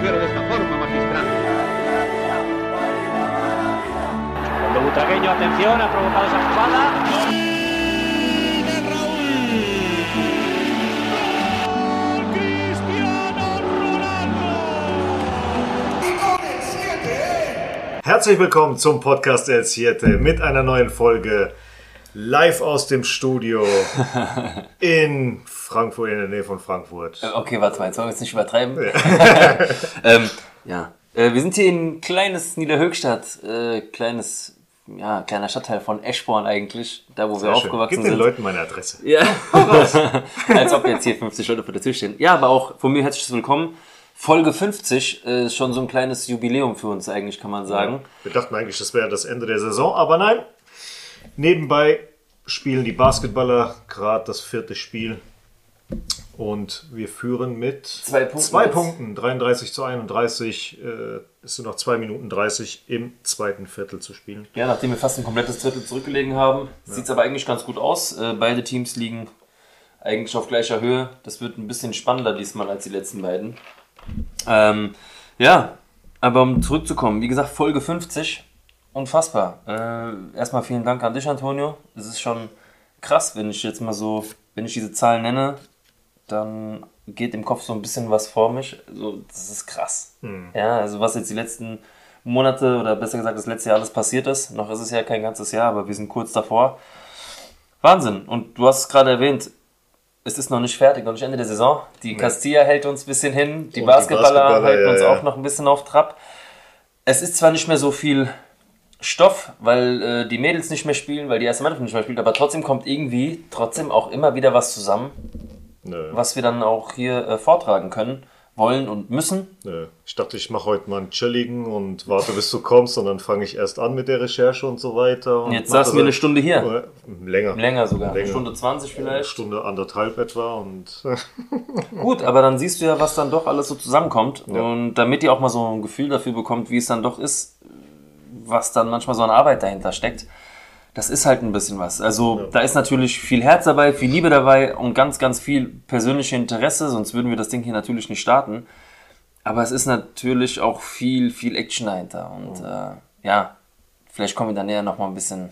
mujer de esta forma magistral. Cuando Butragueño, atención, ha provocado esa jugada. Herzlich willkommen zum Podcast El Siete mit einer neuen Folge live aus dem Studio in Frankfurt, in der Nähe von Frankfurt. Äh, Okay, warte mal, jetzt wollen wir jetzt nicht übertreiben. ähm, ja, äh, wir sind hier in kleines Niederhöchstadt, äh, kleines, ja, kleiner Stadtteil von Eschborn eigentlich, da wo wir Sehr schön. aufgewachsen Gib den sind. Leuten meine Adresse. Ja, als ob jetzt hier 50 Leute vor der Tür stehen. Ja, aber auch von mir herzliches Willkommen. Folge 50 äh, ist schon so ein kleines Jubiläum für uns eigentlich, kann man sagen. Wir dachten eigentlich, das wäre das Ende der Saison, aber nein. Nebenbei spielen die Basketballer gerade das vierte Spiel. Und wir führen mit Zwei Punkten zwei. Punkten 33 zu 31. Äh, es sind noch 2 Minuten 30 im zweiten Viertel zu spielen. Ja, nachdem wir fast ein komplettes Drittel zurückgelegen haben, sieht es aber eigentlich ganz gut aus. Äh, beide Teams liegen eigentlich auf gleicher Höhe. Das wird ein bisschen spannender diesmal als die letzten beiden. Ähm, ja, aber um zurückzukommen, wie gesagt, Folge 50, unfassbar. Äh, erstmal vielen Dank an dich, Antonio. Es ist schon krass, wenn ich jetzt mal so, wenn ich diese Zahlen nenne, dann geht im Kopf so ein bisschen was vor mich. Also, das ist krass. Ja, also was jetzt die letzten Monate oder besser gesagt das letzte Jahr alles passiert ist. Noch ist es ja kein ganzes Jahr, aber wir sind kurz davor. Wahnsinn. Und du hast es gerade erwähnt, es ist noch nicht fertig, noch nicht Ende der Saison. Die Castilla hält uns ein bisschen hin, die die Basketballer, Basketballer, halten ja, uns ja. auch noch ein bisschen auf Trab. Es ist zwar nicht mehr so viel Stoff, weil äh, die Mädels nicht mehr spielen, weil die erste Mannschaft nicht mehr spielt, aber trotzdem kommt irgendwie trotzdem auch immer wieder was zusammen, Nö, was wir dann auch hier äh, vortragen können, wollen und müssen. nö. Ich dachte, ich mache heute mal einen chilligen und warte, bis du kommst und dann fange ich erst an mit der Recherche und so weiter. Und Jetzt saßen wir das- eine Stunde hier. Äh, Länger. Länger sogar, Länger. eine Stunde 20 Eine vielleicht. Stunde anderthalb etwa und Gut, aber dann siehst du ja, was dann doch alles so zusammenkommt. Und damit ihr auch mal so ein Gefühl dafür bekommt, wie es dann doch ist, was dann manchmal so an Arbeit dahinter steckt, das ist halt ein bisschen was. Also da ist natürlich viel Herz dabei, viel Liebe dabei und ganz, ganz viel persönliche Interesse, sonst würden wir das Ding hier natürlich nicht starten. Aber es ist natürlich auch viel, viel Action dahinter. Und äh, ja, vielleicht kommen wir dann näher nochmal ein bisschen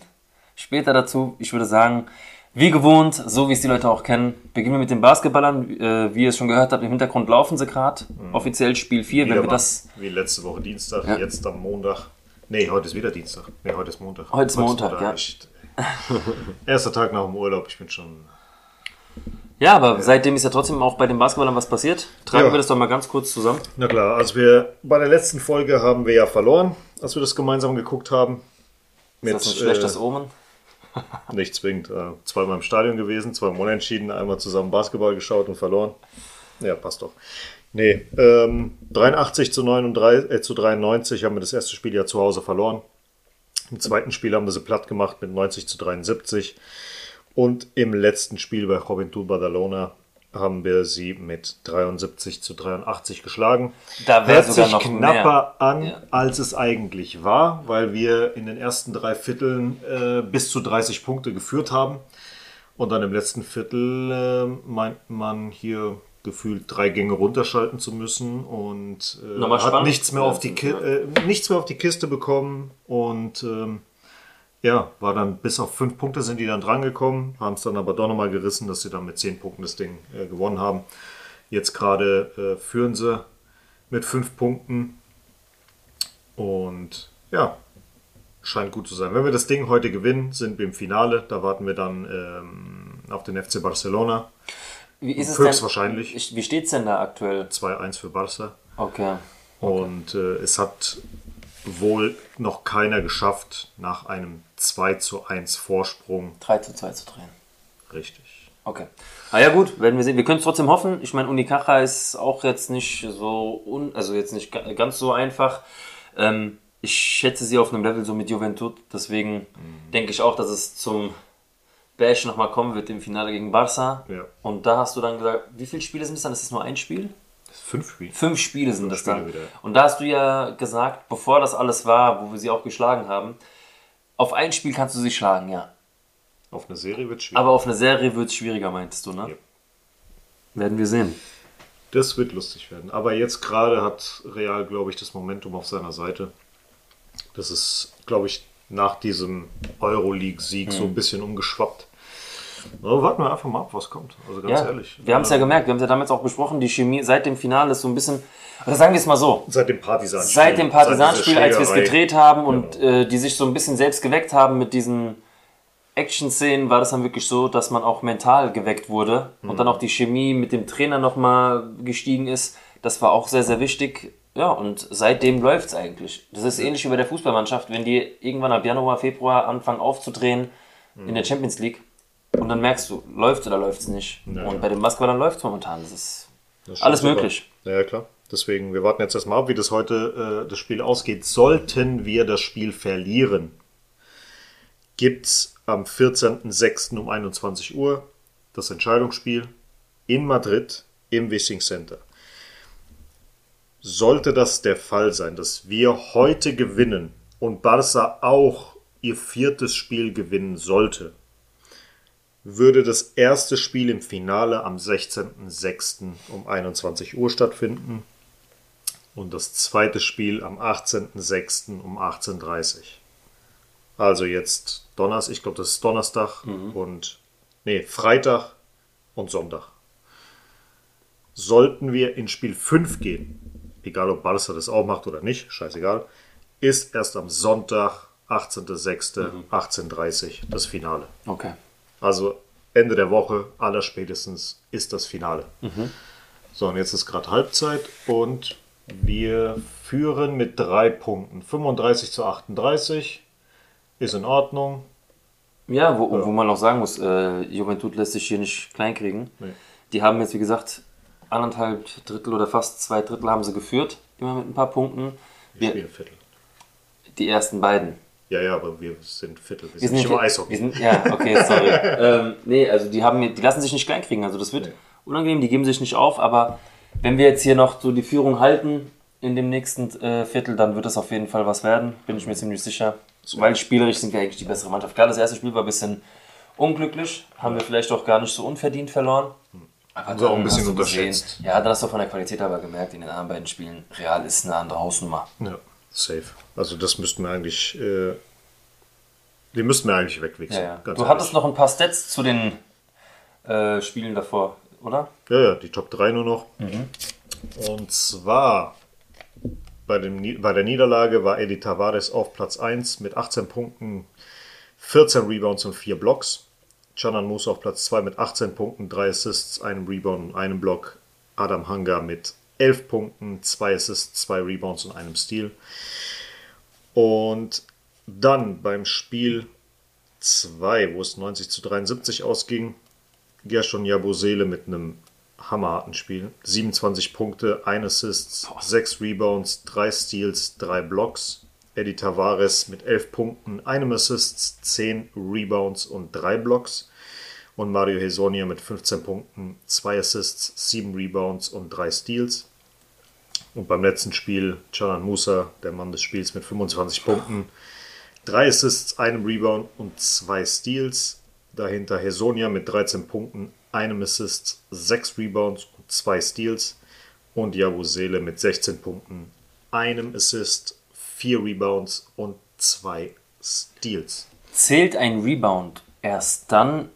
später dazu. Ich würde sagen, wie gewohnt, so wie es die Leute auch kennen, beginnen wir mit den Basketballern. Äh, wie ihr es schon gehört habt, im Hintergrund laufen sie gerade. Offiziell Spiel 4, wenn wir mal, das. wie letzte Woche Dienstag, Ja. jetzt am Montag. Nee, heute ist wieder Dienstag. Nee, heute ist Montag. Heute ist Montag, ja. echt- Erster Tag nach dem Urlaub, ich bin schon. Ja, aber seitdem ist ja trotzdem auch bei den Basketballern was passiert. Tragen Ja. wir das doch mal ganz kurz zusammen. Na klar, also wir bei der letzten Folge haben wir ja verloren, als wir das gemeinsam geguckt haben. Mit, Ist das ein schlechtes äh, Omen? Nicht zwingend. Äh, zweimal im Stadion gewesen, zweimal unentschieden, einmal zusammen Basketball geschaut und verloren. Ja, passt doch. Nee, ähm, 83 zu, 39, äh, zu 93 haben wir das erste Spiel ja zu Hause verloren. Im zweiten Spiel haben wir sie platt gemacht mit 90 zu 73. Und im letzten Spiel bei Juventud Badalona haben wir sie mit 73 zu 83 geschlagen. Da Hört sich knapper mehr. an, Ja. als es eigentlich war, weil wir in den ersten drei Vierteln äh, bis zu 30 Punkte geführt haben. Und dann im letzten Viertel äh, meint man hier gefühlt drei Gänge runterschalten zu müssen und äh, hat spannend. nichts mehr, auf die Ki äh, nichts mehr auf die Kiste bekommen und ähm, ja, war dann bis auf fünf Punkte sind die dann drangekommen, haben es dann aber doch nochmal gerissen, dass sie dann mit zehn Punkten das Ding äh, gewonnen haben. Jetzt gerade äh, führen sie mit fünf Punkten und ja, scheint gut zu sein. Wenn wir das Ding heute gewinnen, sind wir im Finale. Da warten wir dann ähm, auf den FC Barcelona. Wie ist es höchstwahrscheinlich. Denn, wie steht's denn da aktuell? 2-1 für Barca. Okay. Und äh, es hat wohl noch keiner geschafft, nach einem 2 zu 1 Vorsprung. 3 zu 2 zu drehen. Richtig. Okay. Ah ja gut, werden wir sehen. Wir können es trotzdem hoffen. Ich meine, Unicaja ist auch jetzt nicht so un, also jetzt nicht ga- ganz so einfach. Ähm, ich schätze sie auf einem Level so mit Juventud. Deswegen denke ich auch, dass es zum Bash nochmal kommen wird im Finale gegen Barca. Ja. Und da hast du dann gesagt, wie viele Spiele sind es dann? Ist es nur ein Spiel? Fünf Spiele. Fünf Spiele sind das Spiele dann. wieder. Und da hast du ja gesagt, bevor das alles war, wo wir sie auch geschlagen haben, auf ein Spiel kannst du sie schlagen, ja. Auf eine Serie wird schwierig. Aber auf eine Serie wird es schwieriger, meintest du, ne? Ja. Werden wir sehen. Das wird lustig werden. Aber jetzt gerade hat Real, glaube ich, das Momentum auf seiner Seite. Das ist, glaube ich, nach diesem Euroleague-Sieg so ein bisschen umgeschwappt. Aber warten wir einfach mal ab, was kommt. Also ganz Ja, ehrlich. wir haben es ja gemerkt, wir haben es ja damals auch besprochen, die Chemie seit dem Finale ist so ein bisschen, oder sagen wir es mal so, Seit dem Partisan. seit dem Partisanspiel, als wir es gedreht haben und äh, die sich so ein bisschen selbst geweckt haben mit diesen Action-Szenen, war das dann wirklich so, dass man auch mental geweckt wurde und dann auch die Chemie mit dem Trainer nochmal gestiegen ist. Das war auch sehr, sehr wichtig. Ja, und seitdem läuft's eigentlich. Das ist ähnlich wie bei der Fußballmannschaft, wenn die irgendwann ab Januar, Februar anfangen aufzudrehen in der Champions League und dann merkst du, läuft oder läuft's nicht. Ja, und ja. bei den Basketballern läuft's momentan. Das ist Das alles sogar. möglich. Ja, ja, klar. Deswegen, wir warten jetzt erstmal ab, wie das heute äh, das Spiel ausgeht. Sollten wir das Spiel verlieren, gibt's am 14.06. um 21 Uhr das Entscheidungsspiel in Madrid im Wissing Center. Sollte das der Fall sein, dass wir heute gewinnen und Barca auch ihr viertes Spiel gewinnen sollte, würde das erste Spiel im Finale am 16.06. um 21 Uhr stattfinden und das zweite Spiel am 18.06. um 18.30 Uhr. Also jetzt Donnerstag, ich glaube, das ist Donnerstag und nee, Freitag und Sonntag. Sollten wir in Spiel 5 gehen, egal ob Barca das auch macht oder nicht, scheißegal, ist erst am Sonntag, 18.06., 18.30 Uhr das Finale. Okay. Also Ende der Woche, aller spätestens, ist das Finale. So, und jetzt ist gerade Halbzeit und wir führen mit drei Punkten. 35 zu 38 ist in Ordnung. Ja, wo, wo man auch sagen muss, äh, Juventud lässt sich hier nicht kleinkriegen. Nee. Die haben jetzt, wie gesagt, anderthalb Drittel oder fast zwei Drittel haben sie geführt, immer mit ein paar Punkten. Wir Wir, spielen Viertel. die ersten beiden. Ja, ja, aber wir sind Viertel. Wir, Wir sind sind nicht immer wir Eishockey. sind, ja, okay, sorry. ähm, nee, also die, haben, die lassen sich nicht kleinkriegen. Also das wird Nee. unangenehm, die geben sich nicht auf. Aber wenn wir jetzt hier noch so die Führung halten in dem nächsten äh, Viertel, dann wird das auf jeden Fall was werden, bin ich mir ziemlich sicher. Weil spielerisch sind wir eigentlich die bessere Mannschaft. Klar, das erste Spiel war ein bisschen unglücklich, haben wir vielleicht auch gar nicht so unverdient verloren. Aber Haben sie auch ein bisschen unterschätzt. Gesehen, ja, dann hast du von der Qualität aber gemerkt, in den anderen beiden Spielen, Real ist eine andere Hausnummer. Ja, safe. Also das müssten wir eigentlich, äh, die müssten wir eigentlich wegwechseln. Ja, ja. Du ehrlich. hattest noch ein paar Stats zu den äh, Spielen davor, oder? Ja, ja, die Top 3 nur noch. Und zwar bei, dem, bei der Niederlage war Eddie Tavares auf Platz 1 mit 18 Punkten, 14 Rebounds und 4 Blocks. Canan Musa auf Platz 2 mit 18 Punkten, 3 Assists, einem Rebound und einem Block. Adam Hanga mit 11 Punkten, 2 Assists, 2 Rebounds und einem Steal. Und dann beim Spiel 2, wo es 90 zu 73 ausging, Gershon Jabusele mit einem hammerharten Spiel. 27 Punkte, 1 Assist, 6 Rebounds, 3 Steals, 3 Blocks. Eddie Tavares mit 11 Punkten, einem Assist, 10 Rebounds und 3 Blocks. Und Mario Hesonia mit 15 Punkten, 2 Assists, 7 Rebounds und 3 Steals. Und beim letzten Spiel Canan Musa, der Mann des Spiels, mit 25 Punkten, 3 Assists, einem Rebound und 2 Steals. Dahinter Hesonia mit 13 Punkten, einem Assist, 6 Rebounds und 2 Steals. Und Jabusele mit 16 Punkten, einem Assist, 4 Rebounds und 2 Steals. Zählt ein Rebound erst dann,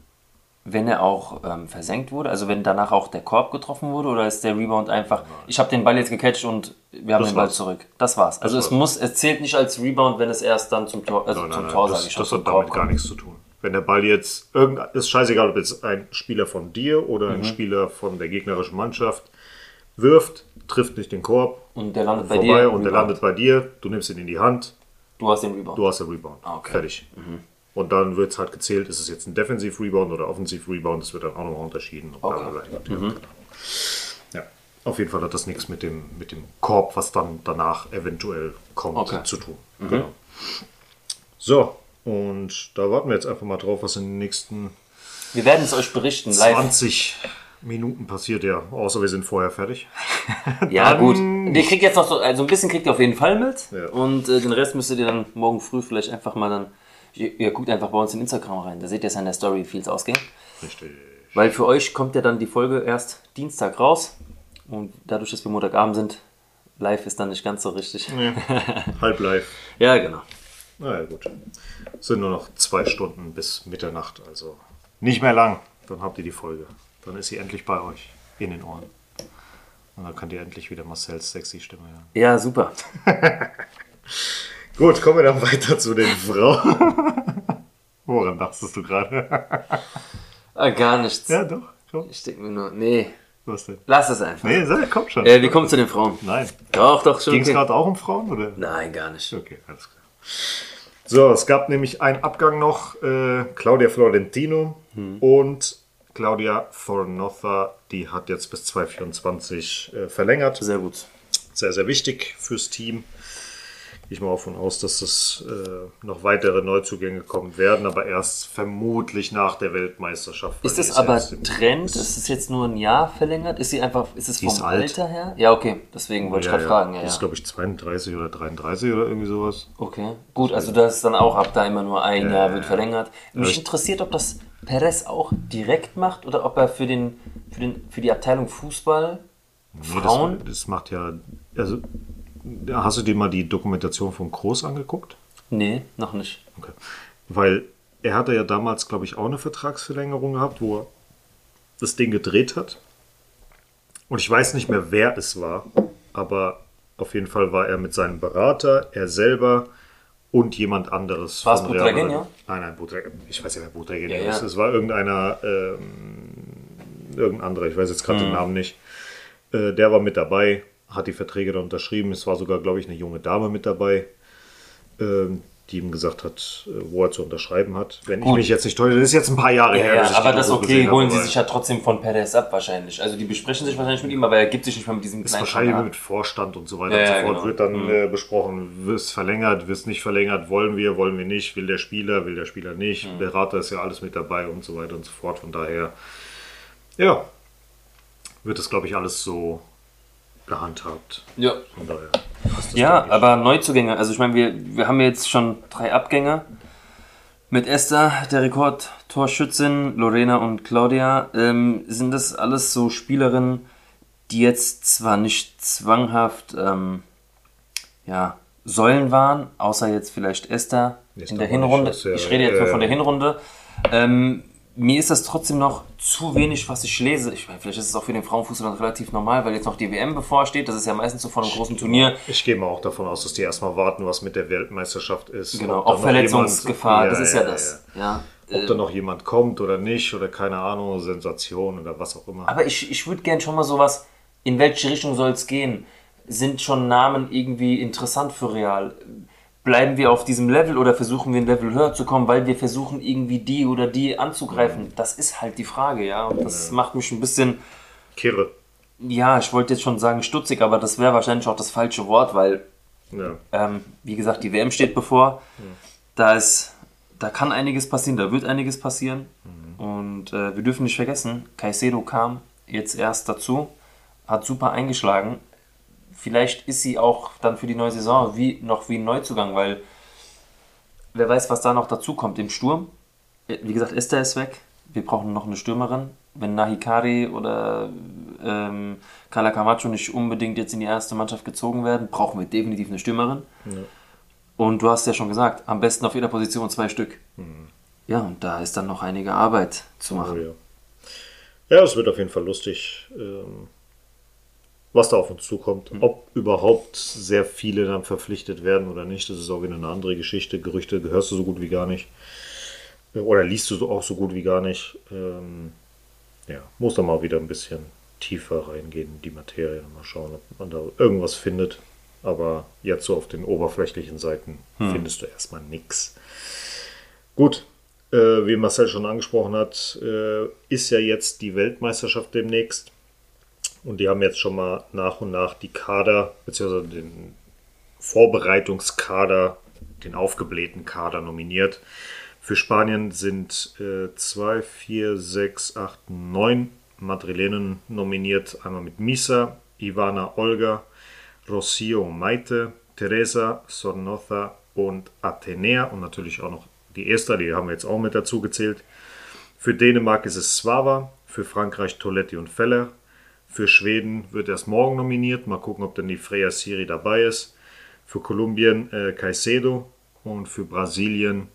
wenn er auch ähm, versenkt wurde? Also wenn danach auch der Korb getroffen wurde? Oder ist der Rebound einfach, ich habe den Ball jetzt gecatcht und wir haben Das den Ball war's. zurück? Das war's. Also war's. es muss, es zählt nicht als Rebound, wenn es erst dann zum Tor, also zum Tor, das, ich das hat damit gar nichts zu tun. Wenn der Ball jetzt irgendein, ist scheißegal, ob jetzt ein Spieler von dir oder Mhm. ein Spieler von der gegnerischen Mannschaft wirft, trifft nicht den Korb, Und der landet bei vorbei dir. und der Rebound. landet bei dir, du nimmst ihn in die Hand, Du hast den Rebound. du hast den Rebound. Ah, okay. Fertig. Und dann wird es halt gezählt, ist es jetzt ein Defensiv-Rebound oder Offensiv-Rebound, das wird dann auch nochmal unterschieden. Bla. Genau. Ja, auf jeden Fall hat das nichts mit dem, mit dem Korb, was dann danach eventuell kommt, Okay. zu tun. Genau. So, und da warten wir jetzt einfach mal drauf, was in den nächsten Wir werden es euch berichten, live. 20 Minuten passiert, ja. Außer wir sind vorher fertig. Ja, gut. Ihr kriegt jetzt noch so, also ein bisschen kriegt ihr auf jeden Fall mit. Ja. Und äh, den Rest müsstet ihr dann morgen früh vielleicht einfach mal dann. Ihr, ihr guckt einfach bei uns in Instagram rein. Da seht ihr es an der Story, wie viel es ausging. Richtig. Weil für euch kommt ja dann die Folge erst Dienstag raus. Und dadurch, dass wir Montagabend sind, live ist dann nicht ganz so richtig. Nee. Halb live. Ja, genau. Na ja, gut. Es sind nur noch zwei Stunden bis Mitternacht, also nicht mehr lang. Dann habt ihr die Folge. Dann ist sie endlich bei euch in den Ohren. Und dann könnt ihr endlich wieder Marcells sexy Stimme hören. Ja, super. Gut, kommen wir dann weiter zu den Frauen. Woran dachtest du gerade? Ah, gar nichts. ja, doch. Komm. Ich denke mir nur, nee, Was denn? lass es einfach. Nee, sag, komm schon. Äh, wir kommen zu den Frauen. Nein. Doch, doch, schon. Ging es Okay. gerade auch um Frauen? Oder? Nein, gar nicht. Okay, alles klar. So, es gab nämlich einen Abgang noch. Äh, Claudia Florentino und Claudia Fornotha, die hat jetzt bis 2024 äh, verlängert. Sehr gut. Sehr, sehr wichtig fürs Team. Gehe ich mal davon aus, dass es äh, noch weitere Neuzugänge kommen werden, aber erst vermutlich nach der Weltmeisterschaft. Ist das ja aber Trend? Ist es jetzt nur ein Jahr verlängert? Ist sie einfach, ist es vom ist alt. Alter her? Ja, okay. Deswegen wollte ich gerade fragen. Ja, ist, ja. glaube ich, 32 oder 33 oder irgendwie sowas. Okay. Gut, also das ist dann auch ab da immer nur ein Jahr wird ja. verlängert. Mich ich- interessiert, ob das Perez auch direkt macht oder ob er für den, für den, für die Abteilung Fußball Nee, Frauen? Das, das macht ja. Also, hast du dir mal die Dokumentation von Groß angeguckt? Nee, noch nicht. Okay. Weil er hatte ja damals, glaube ich, auch eine Vertragsverlängerung gehabt, wo er das Ding gedreht hat. Und ich weiß nicht mehr, wer es war, aber auf jeden Fall war er mit seinem Berater, er selber und jemand anderes. War es Madrid. Butragueño? Nein, nein, Butragueño. Ich weiß ja, wer Butragueño Ja, ja. ist. Es war irgendeiner, ähm, irgendein anderer, ich weiß jetzt gerade Mhm. den Namen nicht. Äh, der war mit dabei, hat die Verträge dann unterschrieben. Es war sogar, glaube ich, eine junge Dame mit dabei, ähm, die ihm gesagt hat, äh, wo er zu unterschreiben hat. Wenn ich Gut. mich jetzt nicht täusche, das ist jetzt ein paar Jahre Ja, her. ja, ich aber das ist okay, holen habe, sie sich ja trotzdem von Perez ab wahrscheinlich. Also die besprechen sich wahrscheinlich mit ihm, aber er gibt sich nicht mehr mit diesem ist wahrscheinlich Kanal. mit Vorstand und so weiter Ja, und so fort. genau. Wird dann äh, besprochen, wird es verlängert, wird es nicht verlängert, wollen wir, wollen wir nicht, will der Spieler, will der Spieler nicht, Mhm. Berater ist ja alles mit dabei und so weiter und so fort. Von daher, ja, wird das, glaube ich, alles so gehandhabt. Ja. Von daher passt das, Ja, aber Neuzugänge. Also ich meine, wir, wir haben jetzt schon drei Abgänge. Mit Esther, der Rekordtorschützin, Lorena und Claudia. Ähm, sind das alles so Spielerinnen, die jetzt zwar nicht zwanghaft ähm, ja, Säulen waren, außer jetzt vielleicht Esther Ist in der Hinrunde. was, ja, ich rede jetzt nur äh, von der Hinrunde. Ähm, mir ist das trotzdem noch zu wenig, was ich lese. Ich meine, vielleicht ist es auch für den Frauenfußball relativ normal, weil jetzt noch die WM bevorsteht. Das ist ja meistens so von einem großen Turnier. Ich gehe mal auch davon aus, dass die erstmal warten, was mit der Weltmeisterschaft ist. Genau, auch Verletzungsgefahr, jemand- das ist ja, das. Ja. ja. Ob da noch jemand kommt oder nicht oder keine Ahnung, Sensation oder was auch immer. Aber ich, ich würde gern schon mal sowas, in welche Richtung soll es gehen? Sind schon Namen irgendwie interessant für Real? Bleiben wir auf diesem Level oder versuchen wir ein Level höher zu kommen, weil wir versuchen irgendwie die oder die anzugreifen? Das ist halt die Frage, ja. Und das macht mich ein bisschen, Kirre. ja, ich wollte jetzt schon sagen stutzig, aber das wäre wahrscheinlich auch das falsche Wort, weil Ja. Ähm, wie gesagt, die WM steht bevor. Da ist, da kann einiges passieren, da wird einiges passieren. Und äh, wir dürfen nicht vergessen, Caicedo kam jetzt erst dazu, hat super eingeschlagen. Vielleicht ist sie auch dann für die neue Saison wie, noch wie ein Neuzugang, weil wer weiß, was da noch dazu kommt im Sturm. Äh, Wie gesagt, Esther ist weg. Wir brauchen noch eine Stürmerin. Wenn Nahikari oder ähm, Carla Camacho nicht unbedingt jetzt in die erste Mannschaft gezogen werden, brauchen wir definitiv eine Stürmerin. Und du hast ja schon gesagt, am besten auf jeder Position zwei Stück. Ja, und da ist dann noch einige Arbeit zu Oh, machen. ja. ja, es wird auf jeden Fall lustig, ähm, was da auf uns zukommt. Ob überhaupt sehr viele dann verpflichtet werden oder nicht, das ist auch wieder eine andere Geschichte. Gerüchte gehörst du so gut wie gar nicht. Äh, Oder liest du auch so gut wie gar nicht. Ähm, ja, muss da mal wieder ein bisschen tiefer reingehen in die Materie und mal schauen, ob man da irgendwas findet. Aber jetzt so auf den oberflächlichen Seiten findest du erstmal nichts. Gut, äh, wie Marcel schon angesprochen hat, äh, ist ja jetzt die Weltmeisterschaft demnächst. Und die haben jetzt schon mal nach und nach die Kader, beziehungsweise den Vorbereitungskader, den aufgeblähten Kader nominiert. Für Spanien sind 2, 4, 6, 8, 9 Madrilenen nominiert. Einmal mit Misa, Ivana Olga, Rocio Maite, Teresa, Sornoza und Athenea und natürlich auch noch die Esther, die haben wir jetzt auch mit dazu gezählt. Für Dänemark ist es Svava, für Frankreich Toletti und Feller, Für Schweden wird erst morgen nominiert. Mal gucken, ob dann die Freya Siri dabei ist. Für Kolumbien äh, Caicedo und für Brasilien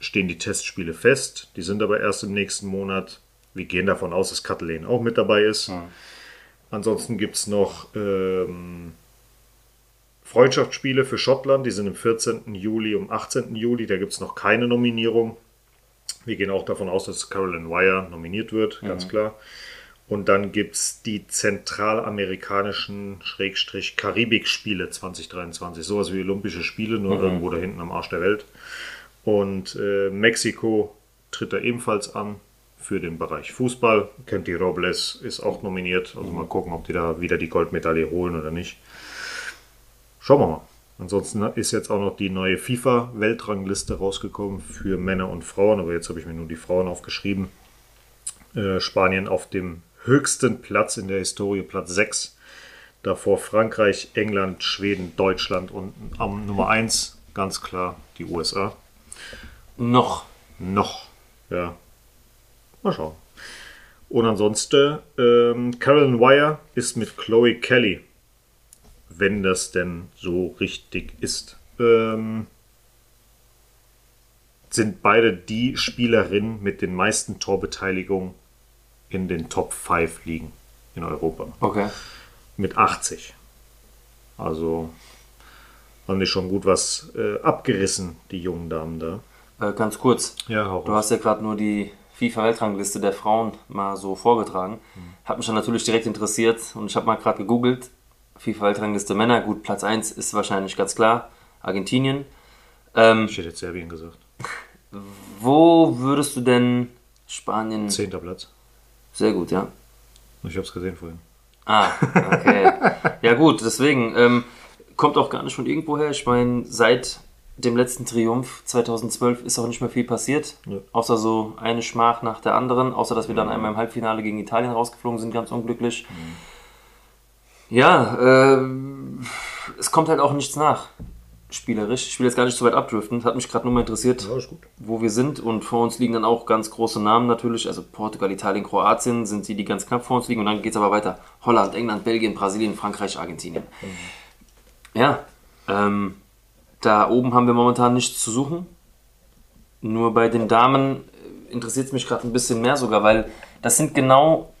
stehen die Testspiele fest. Die sind aber erst im nächsten Monat. Wir gehen davon aus, dass Katalin auch mit dabei ist. Mhm. Ansonsten gibt es noch ähm, Freundschaftsspiele für Schottland. Die sind am 14. Juli und 18. Juli. Da gibt es noch keine Nominierung. Wir gehen auch davon aus, dass Carolyn Wire nominiert wird, ganz klar. Und dann gibt es die zentralamerikanischen Schrägstrich Karibik-Spiele 2023. Sowas wie Olympische Spiele, nur irgendwo da hinten am Arsch der Welt. Und äh, Mexiko tritt da ebenfalls an für den Bereich Fußball. Kenty Robles ist auch nominiert. Also mal gucken, ob die da wieder die Goldmedaille holen oder nicht. Schauen wir mal. Ansonsten ist jetzt auch noch die neue FIFA-Weltrangliste rausgekommen für Männer und Frauen, aber jetzt habe ich mir nur die Frauen aufgeschrieben. Äh, Spanien auf dem höchsten Platz in der Historie, Platz 6. Davor Frankreich, England, Schweden, Deutschland und am Nummer 1 ganz klar die USA. Noch. Noch, ja. Mal schauen. Und ansonsten, ähm, Carolyn Wire ist mit Chloe Kelly, wenn das denn so richtig ist, ähm, sind beide die Spielerinnen mit den meisten Torbeteiligungen in den Top 5 Ligen in Europa. Okay. Mit 80. Also haben die schon gut was äh, abgerissen, die jungen Damen da. Äh, ganz kurz. Ja, hau Du hast ja gerade nur die FIFA-Weltrangliste der Frauen mal so vorgetragen. Hat mich dann natürlich direkt interessiert und ich habe mal gerade gegoogelt. FIFA-Weltrangliste Männer, gut, Platz 1 ist wahrscheinlich ganz klar. Argentinien. Ähm, Ich hätte jetzt Serbien gesagt. wo würdest du denn Spanien. Zehnter Platz. Sehr gut, ja. Ich habe es gesehen vorhin. Ah, okay. ja gut, deswegen ähm, kommt auch gar nicht von irgendwoher. Ich meine, seit dem letzten Triumph 2012 ist auch nicht mehr viel passiert. Ja. Außer so eine Schmach nach der anderen. Außer, dass wir dann einmal im Halbfinale gegen Italien rausgeflogen sind, ganz unglücklich. Ja, ähm, es kommt halt auch nichts nach. Spielerisch. Ich will jetzt gar nicht so weit abdriften. Hat mich gerade nur mal interessiert Ja, wo wir sind. Und vor uns liegen dann auch ganz große Namen natürlich. Also Portugal, Italien, Kroatien sind die, die ganz knapp vor uns liegen. Und dann geht es aber weiter. Holland, England, Belgien, Brasilien, Frankreich, Argentinien. Ja, ähm, da oben haben wir momentan nichts zu suchen. Nur bei den Damen interessiert es mich gerade ein bisschen mehr sogar, weil das sind genau,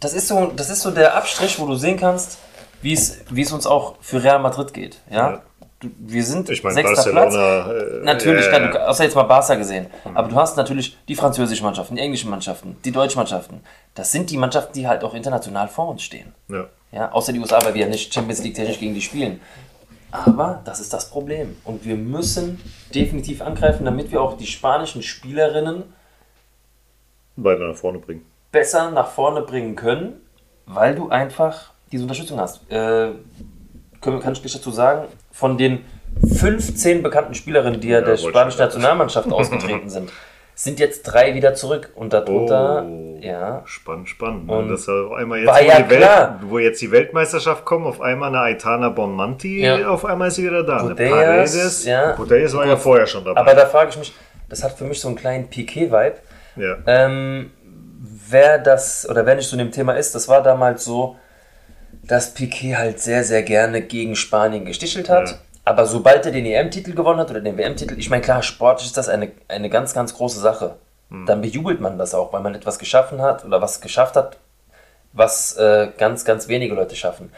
das ist so, das ist so der Abstrich, wo du sehen kannst, wie es, wie es uns auch für Real Madrid geht. Ja, Ja. Du, wir sind Ich meine, sechster Platz. Barcelona. Äh, Natürlich, äh, klar, du, außer jetzt mal Barca gesehen. Aber du hast natürlich die französischen Mannschaften, die englischen Mannschaften, die deutschen Mannschaften. Das sind die Mannschaften, die halt auch international vor uns stehen. ja. Ja, außer die USA, weil wir ja nicht Champions League technisch gegen die spielen. Aber das ist das Problem. Und wir müssen definitiv angreifen, damit wir auch die spanischen Spielerinnen Weiter nach vorne bringen. besser nach vorne bringen können, weil du einfach diese Unterstützung hast. Äh, können, kann ich gleich dazu sagen, von den 15 bekannten Spielerinnen, die ja, der spanischen. Nationalmannschaft ausgetreten sind, sind jetzt drei wieder zurück. Und darunter, Oh, ja, Spannend, spannend. Und Und das auf einmal jetzt, war wo, ja die Welt, klar. wo jetzt die Weltmeisterschaft kommt, auf einmal eine Aitana Bonmanti, Ja. auf einmal ist sie wieder da. Eine Putellas, Paredes, ja. Putellas war ja vorher schon dabei. aber da frage ich mich, das hat für mich so einen kleinen Piquet-Vibe. ja. Ähm, wer das, oder wer nicht so in dem Thema ist, das war damals so, dass Piquet halt sehr, sehr gerne gegen Spanien gestichelt hat. Ja. Aber sobald er den EM-Titel gewonnen hat oder den WM-Titel, ich meine, klar, sportlich ist das eine, eine ganz, ganz große Sache. Hm. Dann bejubelt man das auch, weil man etwas geschaffen hat oder was geschafft hat, was äh, ganz, ganz wenige Leute schaffen.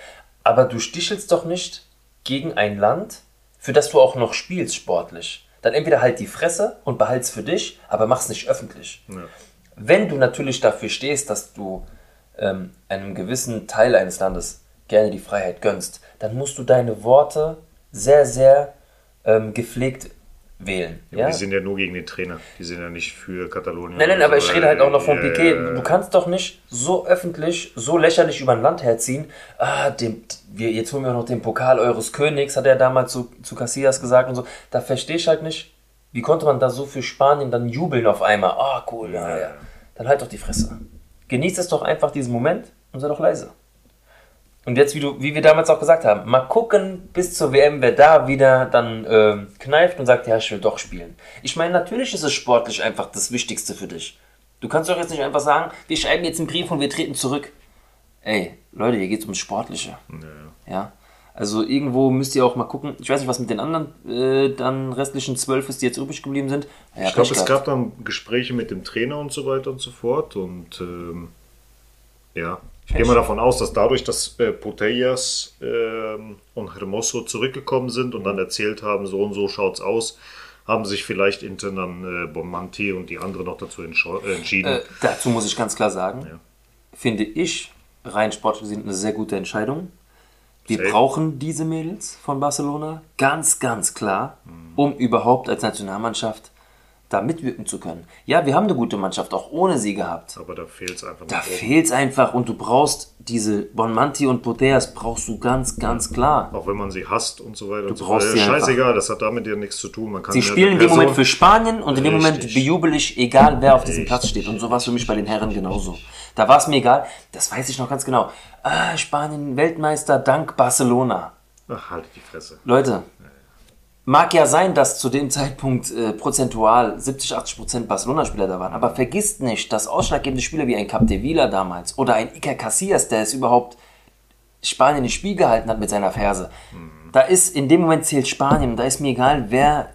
Aber du stichelst doch nicht gegen ein Land, für das du auch noch spielst sportlich. Dann entweder halt die Fresse und behalt's für dich, aber mach's nicht öffentlich. Ja. Wenn du natürlich dafür stehst, dass du ähm, einem gewissen Teil eines Landes gerne die Freiheit gönnst, dann musst du deine Worte sehr, sehr ähm, gepflegt wählen. Aber Ja? Die sind ja nur gegen den Trainer. Die sind ja nicht für Katalonien. Nein, nein, aber ich rede halt auch noch von Ja, Piquet. ja, ja. Du kannst doch nicht so öffentlich, so lächerlich über ein Land herziehen. Ah, dem, wir, jetzt holen wir noch den Pokal eures Königs, hat er damals zu, zu Casillas gesagt und so. Da verstehe ich halt nicht, wie konnte man da so für Spanien dann jubeln auf einmal? Ah, cool, ja, ja. Dann halt doch die Fresse. Genieß es doch einfach diesen Moment und sei doch leise. Und jetzt, wie, du, wie wir damals auch gesagt haben, mal gucken bis zur WM, wer da wieder dann ähm, kneift und sagt, ja, ich will doch spielen. Ich meine, natürlich ist es sportlich einfach das Wichtigste für dich. Du kannst doch jetzt nicht einfach sagen, wir schreiben jetzt einen Brief und wir treten zurück. ey, Leute, hier geht's ums Sportliche. Ja. Also irgendwo müsst ihr auch mal gucken. Ich weiß nicht, was mit den anderen äh, dann restlichen zwölf ist, die jetzt übrig geblieben sind. Ja, Ich glaube, es gab dann Gespräche mit dem Trainer und so weiter und so fort. Und ähm, ja, ich gehe mal davon aus, dass dadurch, dass äh, Putellas ähm, und Hermoso zurückgekommen sind und dann erzählt haben, so und so schaut's aus, haben sich vielleicht intern dann äh, Bomanti und die anderen noch dazu äh, entschieden. Äh, dazu muss ich ganz klar sagen, finde ich rein sportlich gesehen eine sehr gute Entscheidung. Wir Safe. brauchen diese Mädels von Barcelona, ganz, ganz klar, Mhm. um überhaupt als Nationalmannschaft da mitwirken zu können. Ja, wir haben eine gute Mannschaft, auch ohne sie gehabt. aber da fehlt's einfach Da oben. fehlt's einfach und du brauchst diese Bonmanti und Poteas brauchst du ganz, ganz klar. Auch wenn man sie hasst und so weiter und so brauchst weiter. sie einfach. Scheißegal, das hat damit ja nichts zu tun. Man kann Sie spielen in dem Moment für Spanien und in dem Moment bejubel ich, egal wer auf diesem Platz Richtig. steht. Und so war es für mich bei den Herren genauso. Da war es mir egal, das weiß ich noch ganz genau. Ah, Spanien Weltmeister dank Barcelona. Ach, halt die Fresse. Leute, mag ja sein, dass zu dem Zeitpunkt äh, prozentual 70, 80 Prozent Barcelona-Spieler da waren, aber vergisst nicht, dass ausschlaggebende Spieler wie ein Capdevila damals oder ein Iker Casillas, der es überhaupt Spanien ins Spiel gehalten hat mit seiner Ferse, da ist, in dem Moment zählt Spanien da ist mir egal, wer,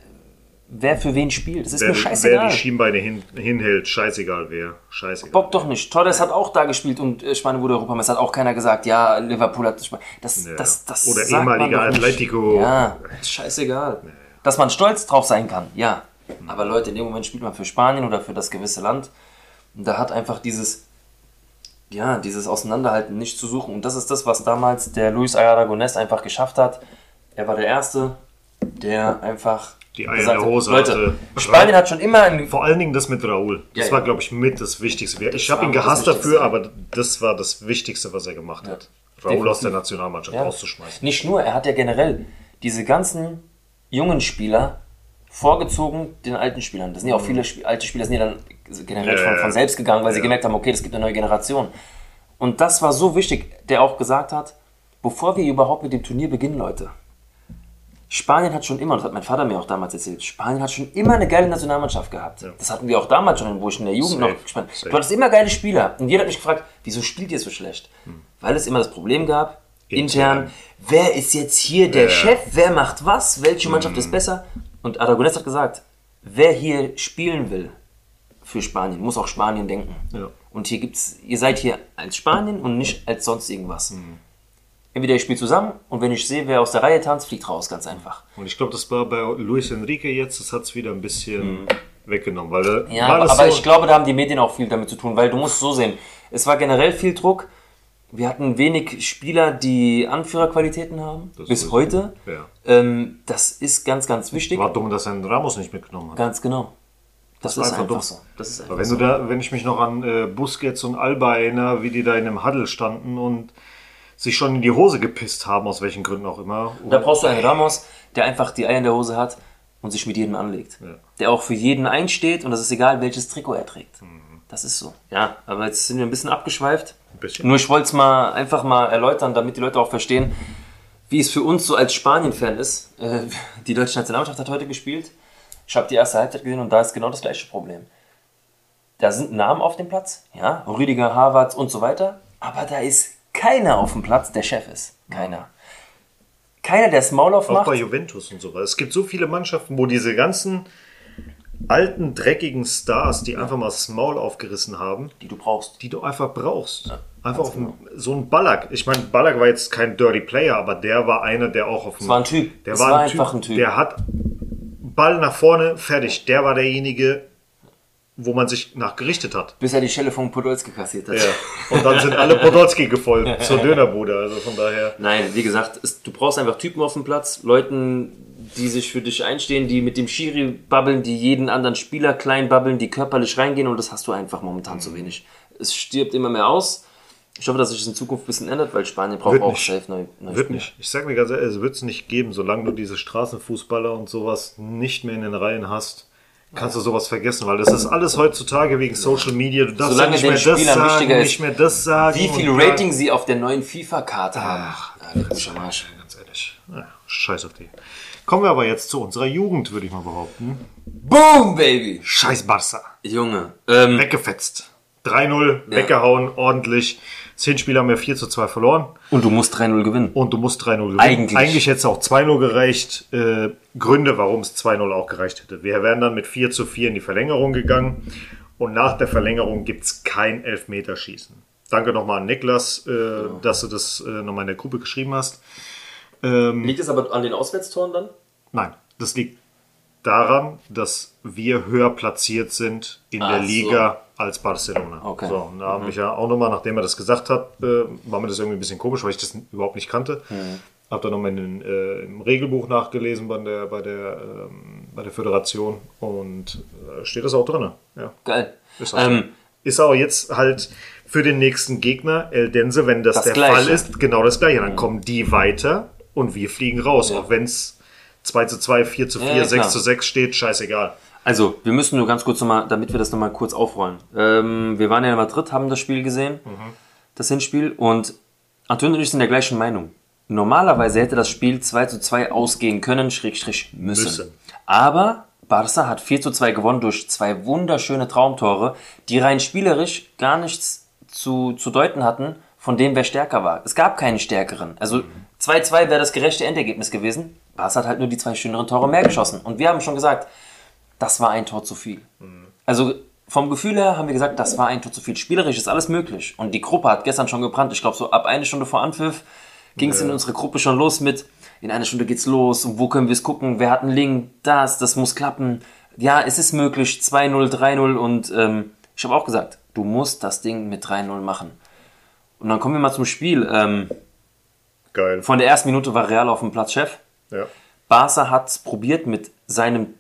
wer für wen spielt. Das ist Wer, mir wer scheißegal. die Schienbeine hin, hinhält, scheißegal wer. Scheißegal. Bock doch nicht. Torres hat auch da gespielt und Spanien wurde Europameister. Hat auch keiner gesagt, ja, Liverpool hat das, Ja. das, das Oder ehemaliger. Atletico. Ja, scheißegal. Dass man stolz drauf sein kann, ja. Aber Leute, in dem Moment spielt man für Spanien oder für das gewisse Land. Und da hat einfach dieses, ja, dieses Auseinanderhalten nicht zu suchen. Und das ist das, was damals der Luis Aragonés einfach geschafft hat. Er war der Erste, der einfach Die Eier in der Hose Leute, hatte. Spanien hat schon immer ein Vor allen Dingen das mit Raúl. Das Ja, war, ja. glaube ich, mit das Wichtigste. Ich habe ihn gehasst dafür, aber das war das Wichtigste, was er gemacht hat. Raúl aus der Nationalmannschaft Ja. rauszuschmeißen. Nicht nur, er hat ja generell diese ganzen jungen Spieler vorgezogen den alten Spielern. Das sind ja auch viele Sp alte Spieler, sind ja dann generell Ja, von, ja. von selbst gegangen, weil sie Ja. gemerkt haben, okay, es gibt eine neue Generation. Und das war so wichtig, der auch gesagt hat, bevor wir überhaupt mit dem Turnier beginnen, Leute, Spanien hat schon immer, das hat mein Vater mir auch damals erzählt, Spanien hat schon immer eine geile Nationalmannschaft gehabt. Das hatten wir auch damals schon, wo ich in der Jugend Safe, noch gespielt. Du hattest immer geile Spieler. Und jeder hat mich gefragt, wieso spielt ihr so schlecht? Weil es immer das Problem gab, intern, Intern. wer ist jetzt hier der Ja. Chef, wer macht was, welche Mannschaft ist besser? Und Aragonés hat gesagt, wer hier spielen will für Spanien, muss auch Spanien denken. Ja. Und hier gibt's, ihr seid hier als Spanien und nicht als sonst irgendwas. Mhm. Entweder ihr spielt zusammen und wenn ich sehe, wer aus der Reihe tanzt, fliegt raus, ganz einfach. Und ich glaube, das war bei Luis Enrique jetzt, das hat es wieder ein bisschen weggenommen. Weil Mhm. Ja, aber, das aber so, ich glaube, da haben die Medien auch viel damit zu tun, weil du musst so sehen, es war generell viel Druck. Wir hatten wenig Spieler, die Anführerqualitäten haben, Das bis heute. Ja. Ähm, das ist ganz, ganz wichtig. war dumm, dass er den Ramos nicht mitgenommen hat. Ganz genau. Das, war ist einfach einfach dumm. so. Das ist Aber einfach wenn so. du da, wenn ich mich noch an äh, Busquets und Alba erinnere, wie die da in einem Huddle standen und sich schon in die Hose gepisst haben, aus welchen Gründen auch immer. Da brauchst du einen Ramos, der einfach die Eier in der Hose hat und sich mit jedem anlegt. Ja. Der auch für jeden einsteht und das ist egal, welches Trikot er trägt. Mhm. Das ist so. Ja, aber jetzt sind wir ein bisschen abgeschweift. Ein bisschen. Nur ich wollte es mal einfach mal erläutern, damit die Leute auch verstehen, wie es für uns so als Spanien-Fan ist. Äh, Die deutsche Nationalmannschaft hat heute gespielt. Ich habe die erste Halbzeit gesehen und da ist genau das gleiche Problem. Da sind Namen auf dem Platz, ja, Rüdiger, Havertz und so weiter, aber da ist keiner auf dem Platz, der Chef ist. Keiner. Keiner, der das Maul Auch aufmacht. bei Juventus und so weiter. Es gibt so viele Mannschaften, wo diese ganzen alten, dreckigen Stars, die einfach mal das Maul aufgerissen haben, die du brauchst. die du einfach brauchst. einfach auf dem, so ein Ballack. Ich meine, Ballack war jetzt kein Dirty Player, aber der war einer, der auch auf dem. war ein Typ. Der war, war ein einfach typ, ein Typ. Der hat Ball nach vorne, fertig. Der war derjenige, wo man sich nachgerichtet hat. Bis er die Schelle von Podolski kassiert hat. Ja. Und dann sind alle Podolski gefolgt zur Dönerbude. Also von daher. Nein, wie gesagt, es, du brauchst einfach Typen auf dem Platz, Leuten, die sich für dich einstehen, die mit dem Schiri babbeln, die jeden anderen Spieler klein babbeln, die körperlich reingehen und das hast du einfach momentan zu wenig. Es stirbt immer mehr aus. Ich hoffe, dass sich das in Zukunft ein bisschen ändert, weil Spanien braucht Wird auch nicht. safe neue, neue Wird Spieler. nicht. Ich sag mir ganz ehrlich, es wird es nicht geben, solange du diese Straßenfußballer und sowas nicht mehr in den Reihen hast. Kannst du sowas vergessen, weil das ist alles heutzutage wegen Social Media. Du darfst Solange ja nicht mehr das sagen, ist, nicht mehr das sagen. Wie viel Rating sie auf der neuen FIFA-Karte haben. Ach, mich am Arsch. Ganz ehrlich. Ja, scheiß auf die. Kommen wir aber jetzt zu unserer Jugend, würde ich mal behaupten. Boom, Baby! Scheiß Barca. Junge, ähm, Weggefetzt. 3-0 weggehauen, ordentlich. Das Hinspiel haben wir 4 zu 2 verloren Und du musst 3-0 gewinnen. und du musst 3-0 gewinnen. Eigentlich. Eigentlich hätte es auch 2-0 gereicht. Äh, Gründe, warum es 2-0 auch gereicht hätte. Wir wären dann mit 4 zu 4 in die Verlängerung gegangen und nach der Verlängerung gibt es kein Elfmeterschießen. Danke nochmal an Niklas, äh, dass du das äh, nochmal in der Gruppe geschrieben hast. Liegt es aber an den Auswärtstoren dann? Nein, das liegt daran, dass wir höher platziert sind in Ach der so. Liga als Barcelona. Okay. So, und da haben mich ja auch nochmal, nachdem er das gesagt hat, äh, war mir das irgendwie ein bisschen komisch, weil ich das überhaupt nicht kannte. Hab da nochmal in den, äh, im Regelbuch nachgelesen bei der, bei der, ähm, bei der Föderation und äh, steht das auch drin. Ja. Geil. Ist, auch so. Ähm, ist auch jetzt halt für den nächsten Gegner, Eldense, wenn das, Das der Gleiche. Fall ist, genau das gleiche. Dann kommen die weiter und wir fliegen raus. Ja. Auch wenn es 2 zu 2, 4 zu 4, Ja, ja, 6 klar. zu 6 steht, scheißegal. Also, wir müssen nur ganz kurz nochmal, damit wir das nochmal kurz aufrollen. Ähm, wir waren ja in Madrid, haben das Spiel gesehen, das Hinspiel, und Antonio und ich sind der gleichen Meinung. Normalerweise hätte das Spiel 2 zu 2 ausgehen können, Schrägstrich müssen. Müssen. Aber Barca hat 4 zu 2 gewonnen durch zwei wunderschöne Traumtore, die rein spielerisch gar nichts zu, zu deuten hatten, von dem wer stärker war. Es gab keinen stärkeren. Also 2-2 wäre das gerechte Endergebnis gewesen. Barca hat halt nur die zwei schöneren Tore mehr geschossen. Und wir haben schon gesagt, das war ein Tor zu viel. Also vom Gefühl her haben wir gesagt, das war ein Tor zu viel. Spielerisch ist alles möglich. Und die Gruppe hat gestern schon gebrannt. Ich glaube, so ab eine Stunde vor Anpfiff ging es in unserer Gruppe schon los mit, in einer Stunde geht's los und wo können wir es gucken, wer hat einen Link, das, das muss klappen. Ja, es ist möglich, 2-0, 3-0 und ähm, ich habe auch gesagt, du musst das Ding mit 3-0 machen. Und dann kommen wir mal zum Spiel. Ähm, Geil. von der ersten Minute war Real auf dem Platz Chef. Ja. Barca hat es probiert mit seinem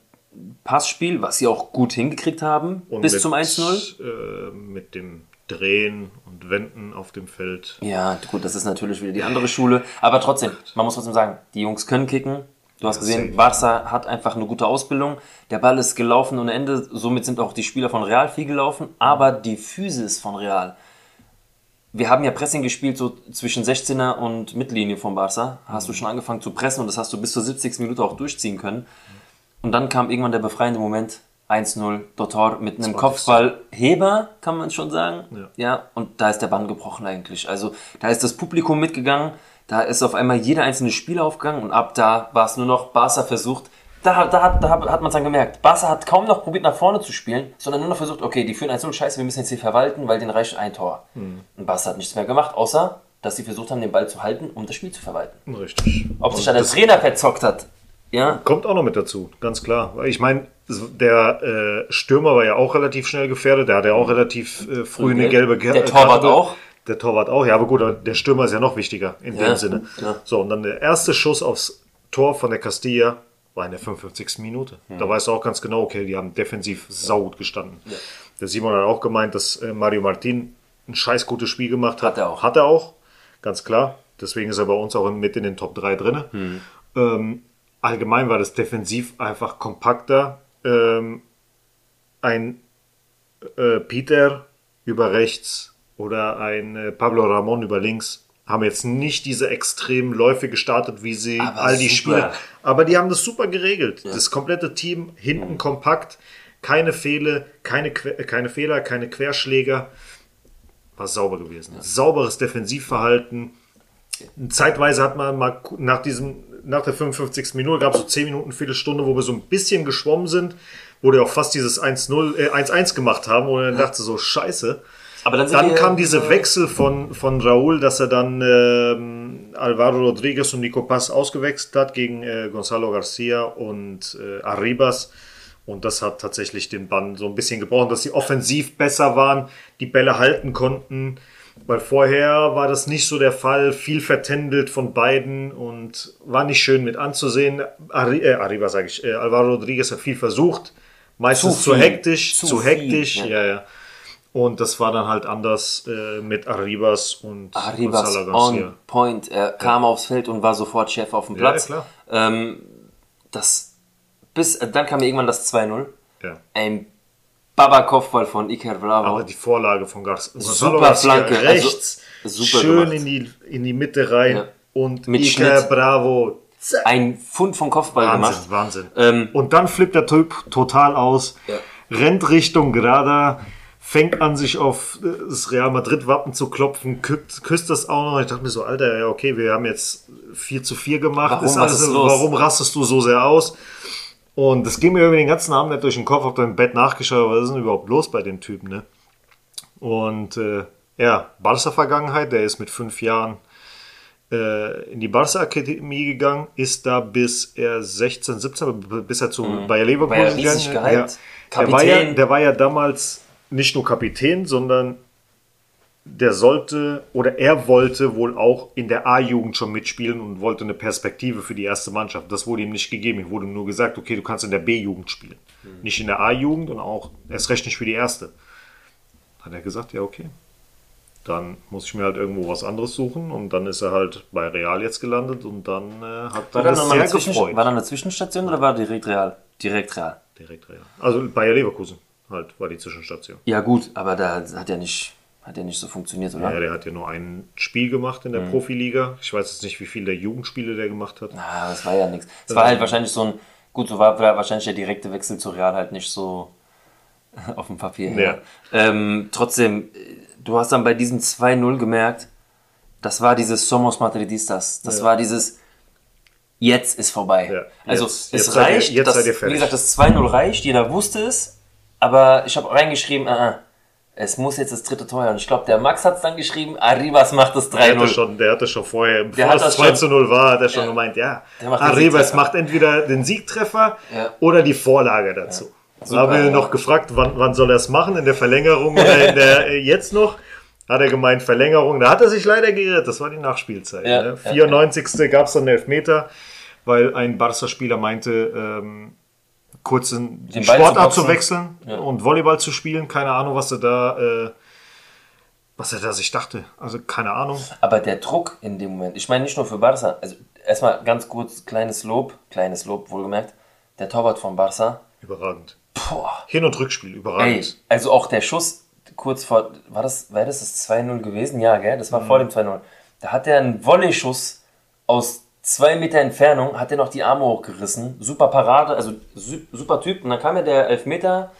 Passspiel, was sie auch gut hingekriegt haben, Und bis mit, zum 1-0. Äh, mit dem Drehen und Wenden auf dem Feld. Ja, gut, das ist natürlich wieder die andere Schule. Aber trotzdem, man muss trotzdem sagen, die Jungs können kicken. Du hast gesehen, Barca hat einfach eine gute Ausbildung. Der Ball ist gelaufen ohne Ende. Somit sind auch die Spieler von Real viel gelaufen. Aber die Physis von Real. Wir haben ja Pressing gespielt, so zwischen 16er und Mittellinie von Barca. Hast du schon angefangen zu pressen und das hast du bis zur 70. Minute auch durchziehen können. Und dann kam irgendwann der befreiende Moment. 1-0, Dotor mit einem Kopfball. Heber, kann man schon sagen. Ja. ja, und da ist der Bann gebrochen eigentlich. Also da ist das Publikum mitgegangen. Da ist auf einmal jeder einzelne Spieler aufgegangen und ab da war es nur noch Barca versucht. Da, da, hat- da hat man es dann gemerkt. Barca hat kaum noch probiert nach vorne zu spielen, sondern nur noch versucht, okay, die führen 1-0, scheiße, wir müssen jetzt hier verwalten, weil denen reicht ein Tor. Und Barca hat nichts mehr gemacht, außer, dass sie versucht haben, den Ball zu halten, um das Spiel zu verwalten. Richtig. Ob sich Und da der das Trainer verzockt hat, ja, kommt auch noch mit dazu, ganz klar. Ich meine, der äh, Stürmer war ja auch relativ schnell gefährdet. Der hat ja auch relativ äh, früh eine gelbe Ge- Der Torwart Karte. auch? Der Torwart auch, ja, aber gut, der Stürmer ist ja noch wichtiger in Ja, dem Sinne. klar. So, und dann der erste Schuss aufs Tor von der Castilla war in der 55. Minute. Da weißt du auch ganz genau, okay, die haben defensiv saugut gestanden. Der Simon hat auch gemeint, dass äh, Mario Martin ein scheiß gutes Spiel gemacht hat. Hat er auch. Hat er auch, ganz klar. Deswegen ist er bei uns auch mit in den Top 3 drin. Hm. Ähm, allgemein war das defensiv einfach kompakter. Ähm, ein äh, Peter über rechts oder ein äh, Pablo Ramon über links haben jetzt nicht diese extremen Läufe gestartet, wie sie Aber all die super. Spieler. Aber die haben das super geregelt. Das komplette Team hinten kompakt, keine Fehler, keine, äh, keine Fehler, keine Querschläger. War sauber gewesen. Sauberes Defensivverhalten. Zeitweise hat man mal nach diesem, nach der 55. Minute gab es so 10 Minuten, Viertelstunde, wo wir so ein bisschen geschwommen sind, wo wir auch fast dieses 1-0, äh, 1-1 gemacht haben, und dann dachte so, scheiße. Aber dann, Dann wir- kam diese Wechsel von, von Raúl, dass er dann ähm, Alvaro Rodriguez und Nico Paz ausgewechselt hat gegen äh, Gonzalo Garcia und äh, Arribas. Und das hat tatsächlich den Bann so ein bisschen gebrochen, dass sie offensiv besser waren, die Bälle halten konnten. Weil vorher war das nicht so der Fall, viel vertändelt von beiden und war nicht schön mit anzusehen. Arri äh, Arriba sage ich, äh, Alvaro Rodriguez hat viel versucht, meistens Zu zu, viel. hektisch, Zu zu, viel, hektisch, ja. ja, ja. Und das war dann halt anders äh, mit Arribas und Arribas on point. Er kam aufs Feld und war sofort Chef auf dem Ja, Platz. klar. Ähm, das, bis, äh, dann kam irgendwann das 2-0. Ja. Ein Baba-Kopfball von Iker Bravo. Aber die Vorlage von Gar Gonzalo Super Flanke, also rechts, super schön gemacht. in die, in die Mitte rein Ja. und Mit Iker Schnitt. Bravo. Zack. ein Pfund vom Kopfball Wahnsinn, gemacht. Wahnsinn. Ähm, und dann flippt der Typ total aus, Ja. rennt Richtung Grada, fängt an, sich auf das Real Madrid-Wappen zu klopfen, küsst, küsst das auch noch. Ich dachte mir so, Alter, ja, okay, wir haben jetzt 4 zu 4 gemacht. Warum? Ist ist los? warum rastest du so sehr aus? Und das ging mir über den ganzen Abend nicht durch den Kopf, hab dann im Bett nachgeschaut, was ist denn überhaupt los bei den Typen, ne? Und äh, ja, Barca-Vergangenheit, der ist mit fünf Jahren äh, in die Barca-Akademie gegangen, ist da bis er 16, 17, b- bis er zu Bayer Leverkusen ja gegangen gehypt. Der war, ja, der war ja damals nicht nur Kapitän, sondern der sollte oder er wollte wohl auch in der A-Jugend schon mitspielen und wollte eine Perspektive für die erste Mannschaft. Das wurde ihm nicht gegeben. Ihm wurde nur gesagt, okay, du kannst in der B-Jugend spielen. Nicht in der A-Jugend und auch erst recht nicht für die erste. Hat er gesagt, ja, okay. Dann muss ich mir halt irgendwo was anderes suchen und dann ist er halt bei Real jetzt gelandet und dann äh, hat War er da das sehr gefreut. war da eine Zwischenstation oder war direkt real? Direkt real. Direkt Real. Also Bayer Leverkusen halt war die Zwischenstation. Ja gut, aber da hat ja nicht, hat ja nicht so funktioniert, oder? Ja, der hat ja nur ein Spiel gemacht in Mhm. der Profiliga. Ich weiß jetzt nicht, wie viele der Jugendspiele der gemacht hat. Ah, das war ja nichts. Es war halt wahrscheinlich so ein, gut, so war wahrscheinlich der direkte Wechsel zu Real halt nicht so auf dem Papier. Ja. Ähm, trotzdem, du hast dann bei diesem 2-0 gemerkt, das war dieses Somos Madridistas. Das Ja. war dieses Jetzt ist vorbei. Ja. Also Jetzt- es jetzt reicht, dass, wie gesagt, das 2-0 reicht, jeder wusste es, aber ich habe reingeschrieben, ah, ah, es muss jetzt das dritte Tor her. Und ich glaube, der Max hat es dann geschrieben, Arribas macht das Der hatte, 3-0. schon, der hatte schon vorher, bevor hat das das 2 schon- zu 0 war, hat er schon Ja. gemeint, ja, Der macht Arribas macht entweder den Siegtreffer Ja. oder die Vorlage dazu. Da Super, haben wir ja. noch gefragt, wann, wann soll er es machen, in der Verlängerung oder in der, äh, jetzt noch. Hat er gemeint, Verlängerung. Da hat er sich leider geirrt. Das war die Nachspielzeit. Ja, ne? ja, 94. gab es dann einen Elfmeter, weil ein Barca-Spieler meinte, ähm, kurz in Den Sportart zu, wechseln Ja. und Volleyball zu spielen. Keine Ahnung, was er da, äh, was er da sich dachte. Also keine Ahnung. Aber der Druck in dem Moment, ich meine nicht nur für Barca, also erstmal ganz kurz, kleines Lob, kleines Lob wohlgemerkt, der Torwart von Barca, Überragend. boah, Hin- und Rückspiel, ey, überragend. also auch der Schuss kurz vor, war das, war das das 2-0 gewesen? Ja, gell, das war Mhm. vor dem 2-0. Da hat er einen Volley-Schuss aus zwei Meter Entfernung, hat er noch die Arme hochgerissen, super Parade, also su- super Typ, und dann kam ja der Elfmeter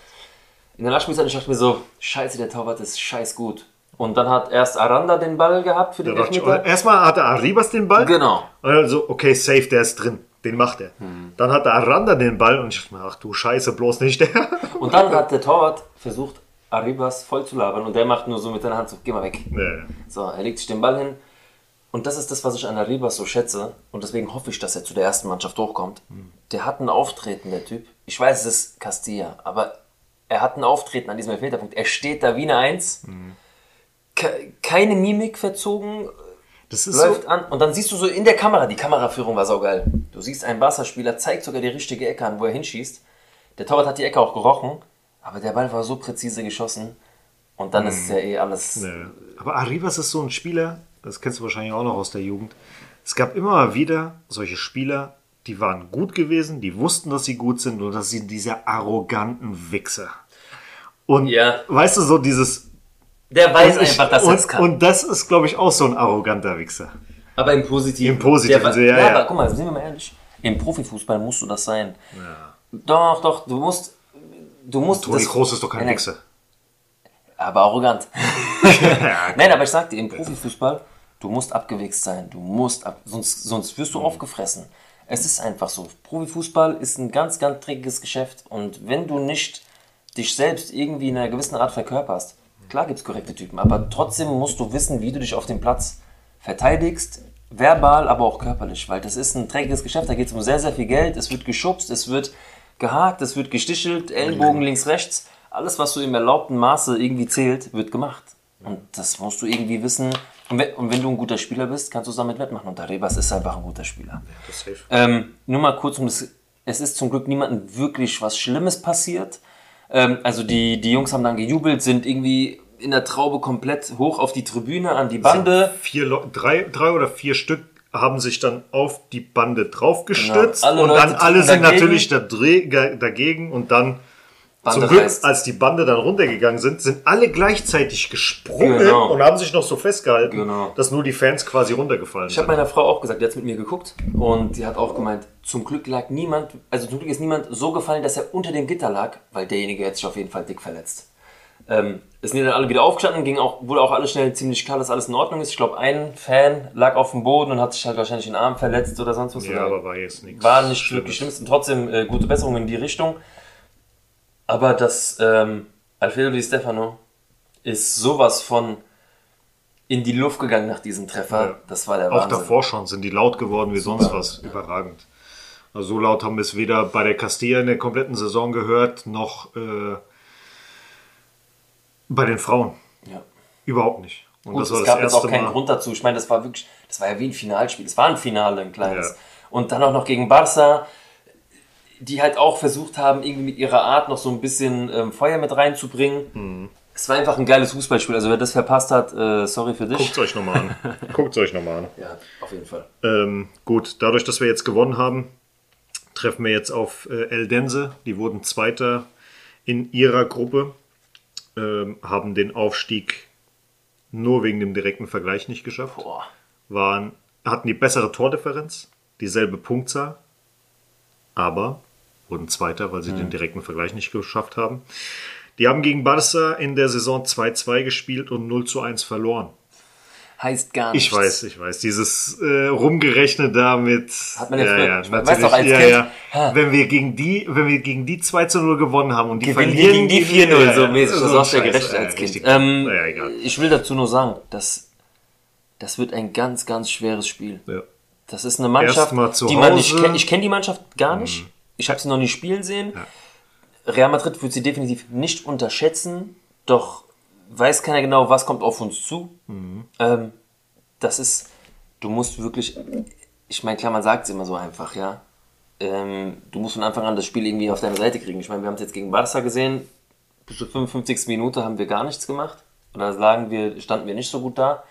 in der Nachspielzeit und ich dachte mir so, scheiße, der Torwart ist scheiß gut. Und dann hat erst Aranda den Ball gehabt für den ich, Elfmeter. erstmal hatte Arribas den Ball. Genau. Und dann so, okay, safe, der ist drin. Den macht er. Hm. Dann hat Aranda den Ball und ich dachte mir, ach du Scheiße, bloß nicht der. Und dann hat der Torwart versucht, Arribas voll zu labern und der macht nur so mit seiner Hand so, geh mal weg. Nee. So, er legt sich den Ball hin. Und das ist das, was ich an Arribas so schätze. Und deswegen hoffe ich, dass er zu der ersten Mannschaft hochkommt. Der hat ein Auftreten, der Typ. Ich weiß, es ist Castilla, aber er hat ein Auftreten an diesem Elfmeterpunkt. Er steht da wie eine Eins. Ke keine Mimik verzogen, Das ist läuft so, an und dann siehst du so in der Kamera, die Kameraführung war saugeil. Du siehst einen Barca-Spieler, zeigt sogar die richtige Ecke an, wo er hinschießt. Der Torwart hat die Ecke auch gerochen, aber der Ball war so präzise geschossen und dann ist ja eh alles. nee. Aber Arribas ist so ein Spieler, das kennst du wahrscheinlich auch noch aus der Jugend. Es gab immer mal wieder solche Spieler, die waren gut gewesen, die wussten, dass sie gut sind und dass sie diese arroganten Wichser. Und Ja. weißt du, so dieses. Der weiß ich- einfach, dass er es und, kann. und das ist, glaube ich, auch so ein arroganter Wichser. aber im Positiven. Im Positiven, Der, ja, ja, ja. aber guck mal, sind wir mal ehrlich. Im Profifußball musst du das sein. Doch, doch, du musst. Du musst. Toni das- Kroos ist doch kein Ja, Wichser. Aber arrogant. Nein, aber ich sag dir, im Profifußball, du musst abgewichst sein. Du musst ab, sonst, sonst wirst du Mhm. aufgefressen. Es ist einfach so. Profifußball ist ein ganz, ganz dreckiges Geschäft. Und wenn du nicht dich selbst irgendwie in einer gewissen Art verkörperst, klar gibt es korrekte Typen, aber trotzdem musst du wissen, wie du dich auf dem Platz verteidigst. Verbal, aber auch körperlich, weil das ist ein dreckiges Geschäft, da geht es um sehr, sehr viel Geld, es wird geschubst, es wird gehakt, es wird gestichelt, Ellenbogen links, rechts. Alles, was so im erlaubten Maße irgendwie zählt, wird gemacht. Und das musst du irgendwie wissen. Und wenn, und wenn du ein guter Spieler bist, kannst du es damit wettmachen. Und der Rebas ist einfach ein guter Spieler. Safe. Ähm, nur mal kurz um das. Es ist zum Glück niemandem wirklich was Schlimmes passiert. Ähm, also die, die Jungs haben dann gejubelt, sind irgendwie in der Traube komplett hoch auf die Tribüne, an die Bande. vier drei, drei oder vier Stück haben sich dann auf die Bande draufgestützt Genau. Und Leute dann alle sind dagegen. natürlich da dagegen und dann Bande zum Glück, reißt. als die Bande dann runtergegangen sind, sind alle gleichzeitig gesprungen Genau. und haben sich noch so festgehalten, Genau. dass nur die Fans quasi runtergefallen Ich habe sind. meiner Frau auch gesagt, die hat mit mir geguckt und die hat auch gemeint, zum Glück lag niemand, also zum Glück ist niemand so gefallen, dass er unter dem Gitter lag, weil derjenige hätte sich auf jeden Fall dick verletzt. Ähm, es sind dann alle wieder aufgestanden, ging auch, wurde auch alles schnell ziemlich klar, dass alles in Ordnung ist. Ich glaube, ein Fan lag auf dem Boden und hat sich halt wahrscheinlich den Arm verletzt oder sonst was. Ja, aber war jetzt nichts. war nicht Schlimmes. wirklich schlimm. Und trotzdem äh, gute Besserung in die Richtung. Aber das ähm, Alfredo Di Stefano ist sowas von in die Luft gegangen nach diesem Treffer. Ja. Das war der Auch Wahnsinn. davor schon sind die laut geworden wie sonst was. Überragend. Also so laut haben wir es weder bei der Castilla in der kompletten Saison gehört, noch äh, bei den Frauen. Ja. Überhaupt nicht. Und Gut, das war es das gab jetzt auch keinen Mal. Grund dazu. Ich meine, das war wirklich, das war ja wie ein Finalspiel. Es war ein Finale, ein kleines. Ja. Und dann auch noch gegen Barca, die halt auch versucht haben, irgendwie mit ihrer Art noch so ein bisschen ähm, Feuer mit reinzubringen. Mhm. Es war einfach ein geiles Fußballspiel. Also wer das verpasst hat, äh, sorry für dich. Guckt euch nochmal an. Guckt euch nochmal an. Ja, auf jeden Fall. Ähm, gut, dadurch, dass wir jetzt gewonnen haben, treffen wir jetzt auf äh, Eldense. Die wurden Zweiter in ihrer Gruppe, ähm, haben den Aufstieg nur wegen dem direkten Vergleich nicht geschafft. Boah. Waren, hatten die bessere Tordifferenz, dieselbe Punktzahl, aber wurden Zweiter, weil sie den direkten Vergleich nicht geschafft haben. Die haben gegen Barca in der Saison 2-2 gespielt und 0 zu 1 verloren. Heißt gar nichts. Ich weiß, ich weiß. Dieses äh, rumgerechnet damit. Hat man ja früher- weiß natürlich. doch, als ja, ja. Wenn wir gegen die, wenn wir gegen die 2 zu 0 gewonnen haben und die Gewinnen verlieren gegen die 4-0, so mäßig. Das so hast du ja gerechnet als ja, Kind. Ähm, naja, egal. ich will dazu nur sagen, dass das wird ein ganz, ganz schweres Spiel. Ja. Das ist eine Mannschaft, die man nicht Hause. Mhm. kennt. Ich kenne die Mannschaft gar nicht. Ich habe sie noch nie spielen sehen. Real Madrid wird sie definitiv nicht unterschätzen, doch weiß keiner genau, was kommt auf uns zu. Mhm. Ähm, das ist, du musst wirklich, ich meine, klar, man sagt es immer so einfach, ja. Ähm, du musst von Anfang an das Spiel irgendwie auf deine Seite kriegen. Ich meine, wir haben es jetzt gegen Barca gesehen. Bis zur 55. Minute haben wir gar nichts gemacht. Oder lagen wir, standen wir nicht so gut da.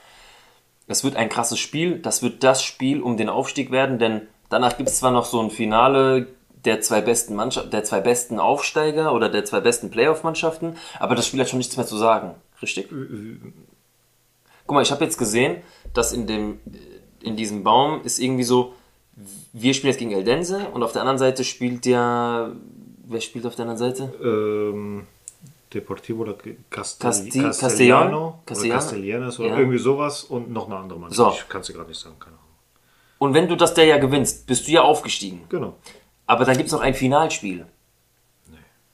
Es wird ein krasses Spiel. Das wird das Spiel um den Aufstieg werden, denn danach gibt es zwar noch so ein Finale der zwei besten Mannschaft, der zwei besten Aufsteiger oder der zwei besten Playoff-Mannschaften, aber das Spiel hat schon nichts mehr zu sagen. Richtig? Guck mal, ich habe jetzt gesehen, dass in dem in diesem Baum ist irgendwie so, wir spielen jetzt gegen Eldense und auf der anderen Seite spielt ja, wer spielt auf der anderen Seite? Ähm, Deportivo oder Castel Casti- Castellano, Castellano? Castellanos oder Ja. irgendwie sowas und noch eine andere Mannschaft. So. Ich kann es dir gerade nicht sagen, keine Ahnung. Und wenn du das der ja gewinnst, bist du ja aufgestiegen. Genau. Aber dann gibt es noch ein Finalspiel.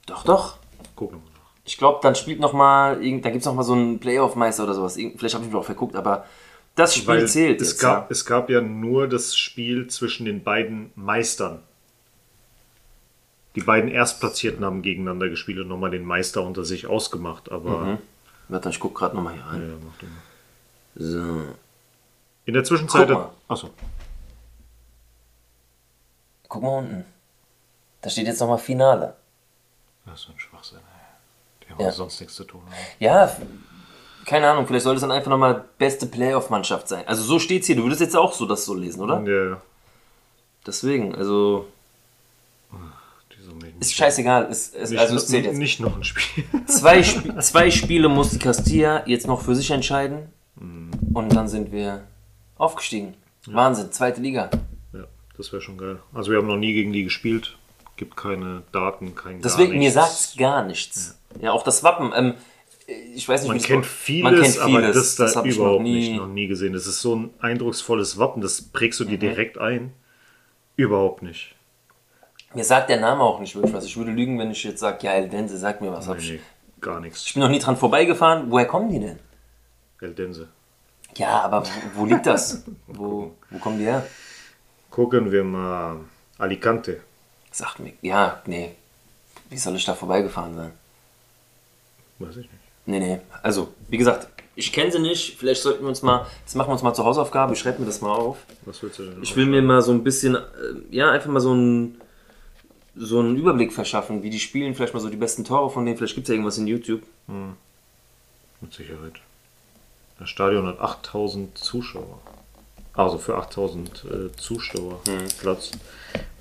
Doch, doch. Guck nochmal nach. Ich glaube, dann spielt noch mal, irgend- dann gibt es noch mal so einen Playoff-Meister oder sowas. Vielleicht habe ich mich auch verguckt, aber das Spiel Weil zählt es jetzt. gab, ja. es gab ja nur das Spiel zwischen den beiden Meistern. Die beiden Erstplatzierten haben gegeneinander gespielt und nochmal den Meister unter sich ausgemacht. Aber Mhm. Warte, ich gucke gerade noch mal hier rein. ja, mach du mal. So. in der Zwischenzeit. Guck mal. Achso. Guck mal unten. Da steht jetzt noch mal Finale. Das ist so ein Schwachsinn. ey. Die haben Ja. sonst nichts zu tun. ne? Ja, keine Ahnung, vielleicht soll es dann einfach nochmal beste Playoff-Mannschaft sein. Also so steht's hier. Du würdest jetzt auch so das so lesen, oder? Ja, Deswegen, also ist scheißegal. Es, es, nicht, also es zählt jetzt. nicht noch ein Spiel. Zwei, Sp zwei Spiele muss die Castilla jetzt noch für sich entscheiden. Mhm. Und dann sind wir aufgestiegen. Wahnsinn, zweite Liga. ja, das wäre schon geil. Also wir haben noch nie gegen die gespielt. Gibt keine Daten, kein Deswegen, gar mir nichts. sagt's gar nichts. Ja, auch das Wappen. Ähm, ich weiß nicht, Man das kennt vieles, man kennt aber vieles. das da ich überhaupt noch nie. nicht, noch nie gesehen. Das ist so ein eindrucksvolles Wappen, das prägst du Mhm. dir direkt ein. Überhaupt nicht. Mir sagt der Name auch nicht wirklich was. Ich würde lügen, wenn ich jetzt sage, ja, Eldense, sag mir was. Hab ich, Nee, gar nichts. ich bin noch nie dran vorbeigefahren. Woher kommen die denn? Eldense. Ja, aber wo, wo liegt das? wo, wo kommen die her? Gucken wir mal. Alicante. Sagt mir, ja, nee. Wie soll ich da vorbeigefahren sein? Weiß ich nicht. Nee, nee. Also, wie gesagt, ich kenne sie nicht. Vielleicht sollten wir uns mal, das machen wir uns mal zur Hausaufgabe. Ich schreibe mir das mal auf. Was willst du denn? Ich will mir mal so ein bisschen, äh, ja, einfach mal so einen, so einen Überblick verschaffen, wie die spielen. Vielleicht mal so die besten Tore von denen. Vielleicht gibt es ja irgendwas in YouTube. Mit Sicherheit. Das Stadion hat 8000 Zuschauer. Also für 8000 äh, Zuschauer Hm. Platz.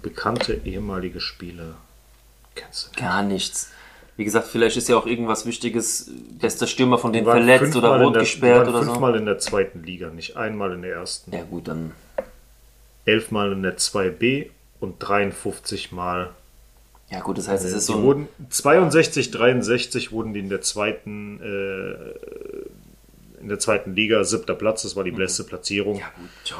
Bekannte ehemalige Spieler. Kennst du nicht? Gar nichts. Wie gesagt, vielleicht ist ja auch irgendwas Wichtiges. Bester Stürmer von denen verletzt oder rot der- gesperrt oder so. Fünfmal in der zweiten Liga, nicht einmal in der ersten. Ja, gut, dann. Elfmal in der 2B und 53 Mal Ja, gut, das heißt, es ist Die so ein. wurden 62, 63 wurden die in der zweiten äh, in der zweiten Liga siebter Platz. Das war die beste Platzierung. Mhm. Ja, gut, ciao.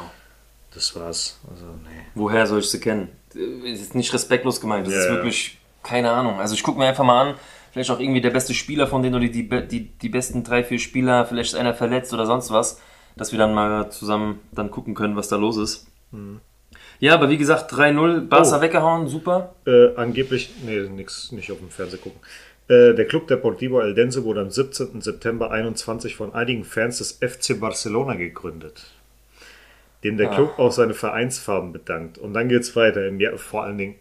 Das war's. Also nee. Woher soll ich sie kennen? Es ist nicht respektlos gemeint, das Ja, ist wirklich keine Ahnung. Also ich gucke mir einfach mal an, vielleicht auch irgendwie der beste Spieler von denen oder die, die, die, besten drei, vier Spieler, vielleicht ist einer verletzt oder sonst was, dass wir dann mal zusammen dann gucken können, was da los ist. Ja, aber wie gesagt, 3-0, Barca Oh. weggehauen, super. Äh, angeblich, nee, nix, nicht auf dem Fernseher gucken. Äh, der Club Deportivo Eldense wurde am 17. September 21 von einigen Fans des FC Barcelona gegründet, dem der Club auch seine Vereinsfarben bedankt. Und dann geht's weiter. Im Jahr, vor allen Dingen,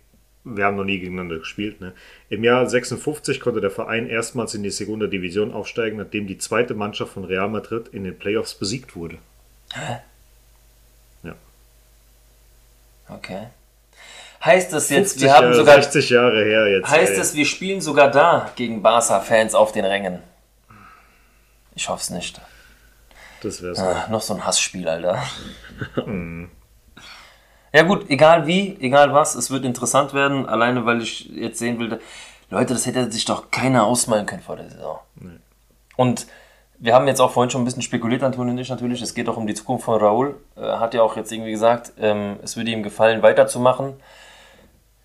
wir haben noch nie gegeneinander gespielt. Ne? Im Jahr 56 konnte der Verein erstmals in die Segunda Division aufsteigen, nachdem die zweite Mannschaft von Real Madrid in den Playoffs besiegt wurde. Ja. Okay. Heißt das jetzt, 50 wir haben Jahre, sogar 60 Jahre her jetzt. Heißt ey. es, wir spielen sogar da gegen Barca-Fans auf den Rängen? Ich hoffe es nicht. Das wär's. Ah, noch so ein Hassspiel, Alter. ja gut, egal wie, egal was, es wird interessant werden, alleine weil ich jetzt sehen will, Leute, das hätte sich doch keiner ausmalen können vor der Saison. Und wir haben jetzt auch vorhin schon ein bisschen spekuliert, Antonio und ich natürlich, es geht auch um die Zukunft von Raúl. Er hat ja auch jetzt irgendwie gesagt, ähm, es würde ihm gefallen, weiterzumachen.